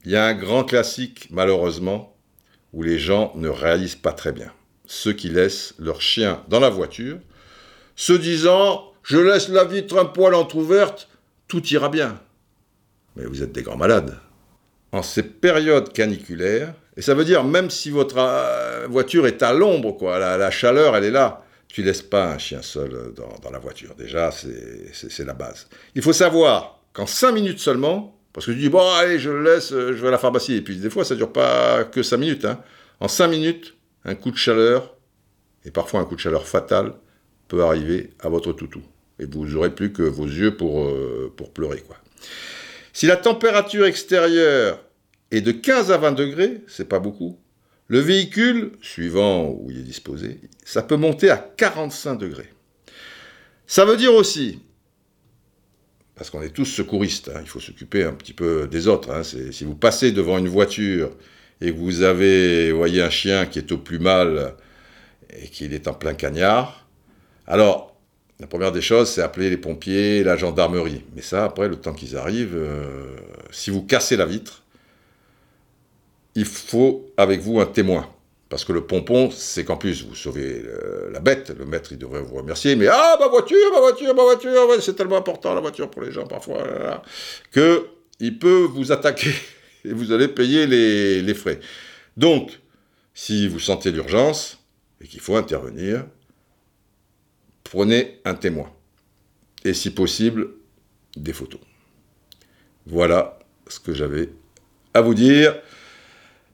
Il y a un grand classique, malheureusement, où les gens ne réalisent pas très bien. Ceux qui laissent leur chien dans la voiture, se disant Je laisse la vitre un poil entr'ouverte, tout ira bien. Mais vous êtes des grands malades. En ces périodes caniculaires, et ça veut dire même si votre euh, voiture est à l'ombre, quoi, la chaleur, elle est là, tu laisses pas un chien seul dans, la voiture. Déjà, c'est la base. Il faut savoir qu'en 5 minutes seulement, parce que tu dis, bon, allez, je le laisse, je vais à la pharmacie. Et puis des fois, ça dure pas que 5 minutes. Hein. En 5 minutes, un coup de chaleur, et parfois un coup de chaleur fatal, peut arriver à votre toutou. Et vous n'aurez plus que vos yeux pour, euh, pour pleurer. quoi. Si la température extérieure est de 15 à 20 degrés, c'est pas beaucoup, le véhicule, suivant où il est disposé, ça peut monter à 45 degrés. Ça veut dire aussi, parce qu'on est tous secouristes, hein, il faut s'occuper un petit peu des autres. Hein, si vous passez devant une voiture et que vous avez, voyez, un chien qui est au plus mal et qu'il est en plein cagnard, alors la première des choses, c'est appeler les pompiers, la gendarmerie. Mais ça, après, le temps qu'ils arrivent, euh, si vous cassez la vitre, il faut avec vous un témoin. Parce que le pompon, c'est qu'en plus, vous sauvez euh, la bête, le maître, il devrait vous remercier, mais ah, ma voiture, ma voiture, ma voiture, c'est tellement important la voiture pour les gens parfois, que il peut vous attaquer et vous allez payer les frais. Donc, si vous sentez l'urgence et qu'il faut intervenir, prenez un témoin. Et si possible, des photos. Voilà ce que j'avais à vous dire.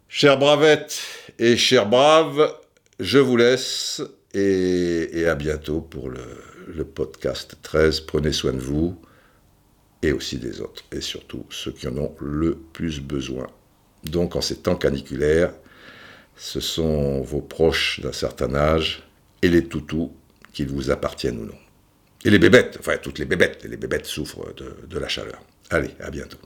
Chère Bravette et chers braves, je vous laisse et, à bientôt pour le, le, podcast 13. Prenez soin de vous et aussi des autres, et surtout ceux qui en ont le plus besoin. Donc en ces temps caniculaires, ce sont vos proches d'un certain âge et les toutous qu'ils vous appartiennent ou non. Et les bébêtes, enfin toutes les bébêtes, les bébêtes souffrent de, de la chaleur. Allez, à bientôt.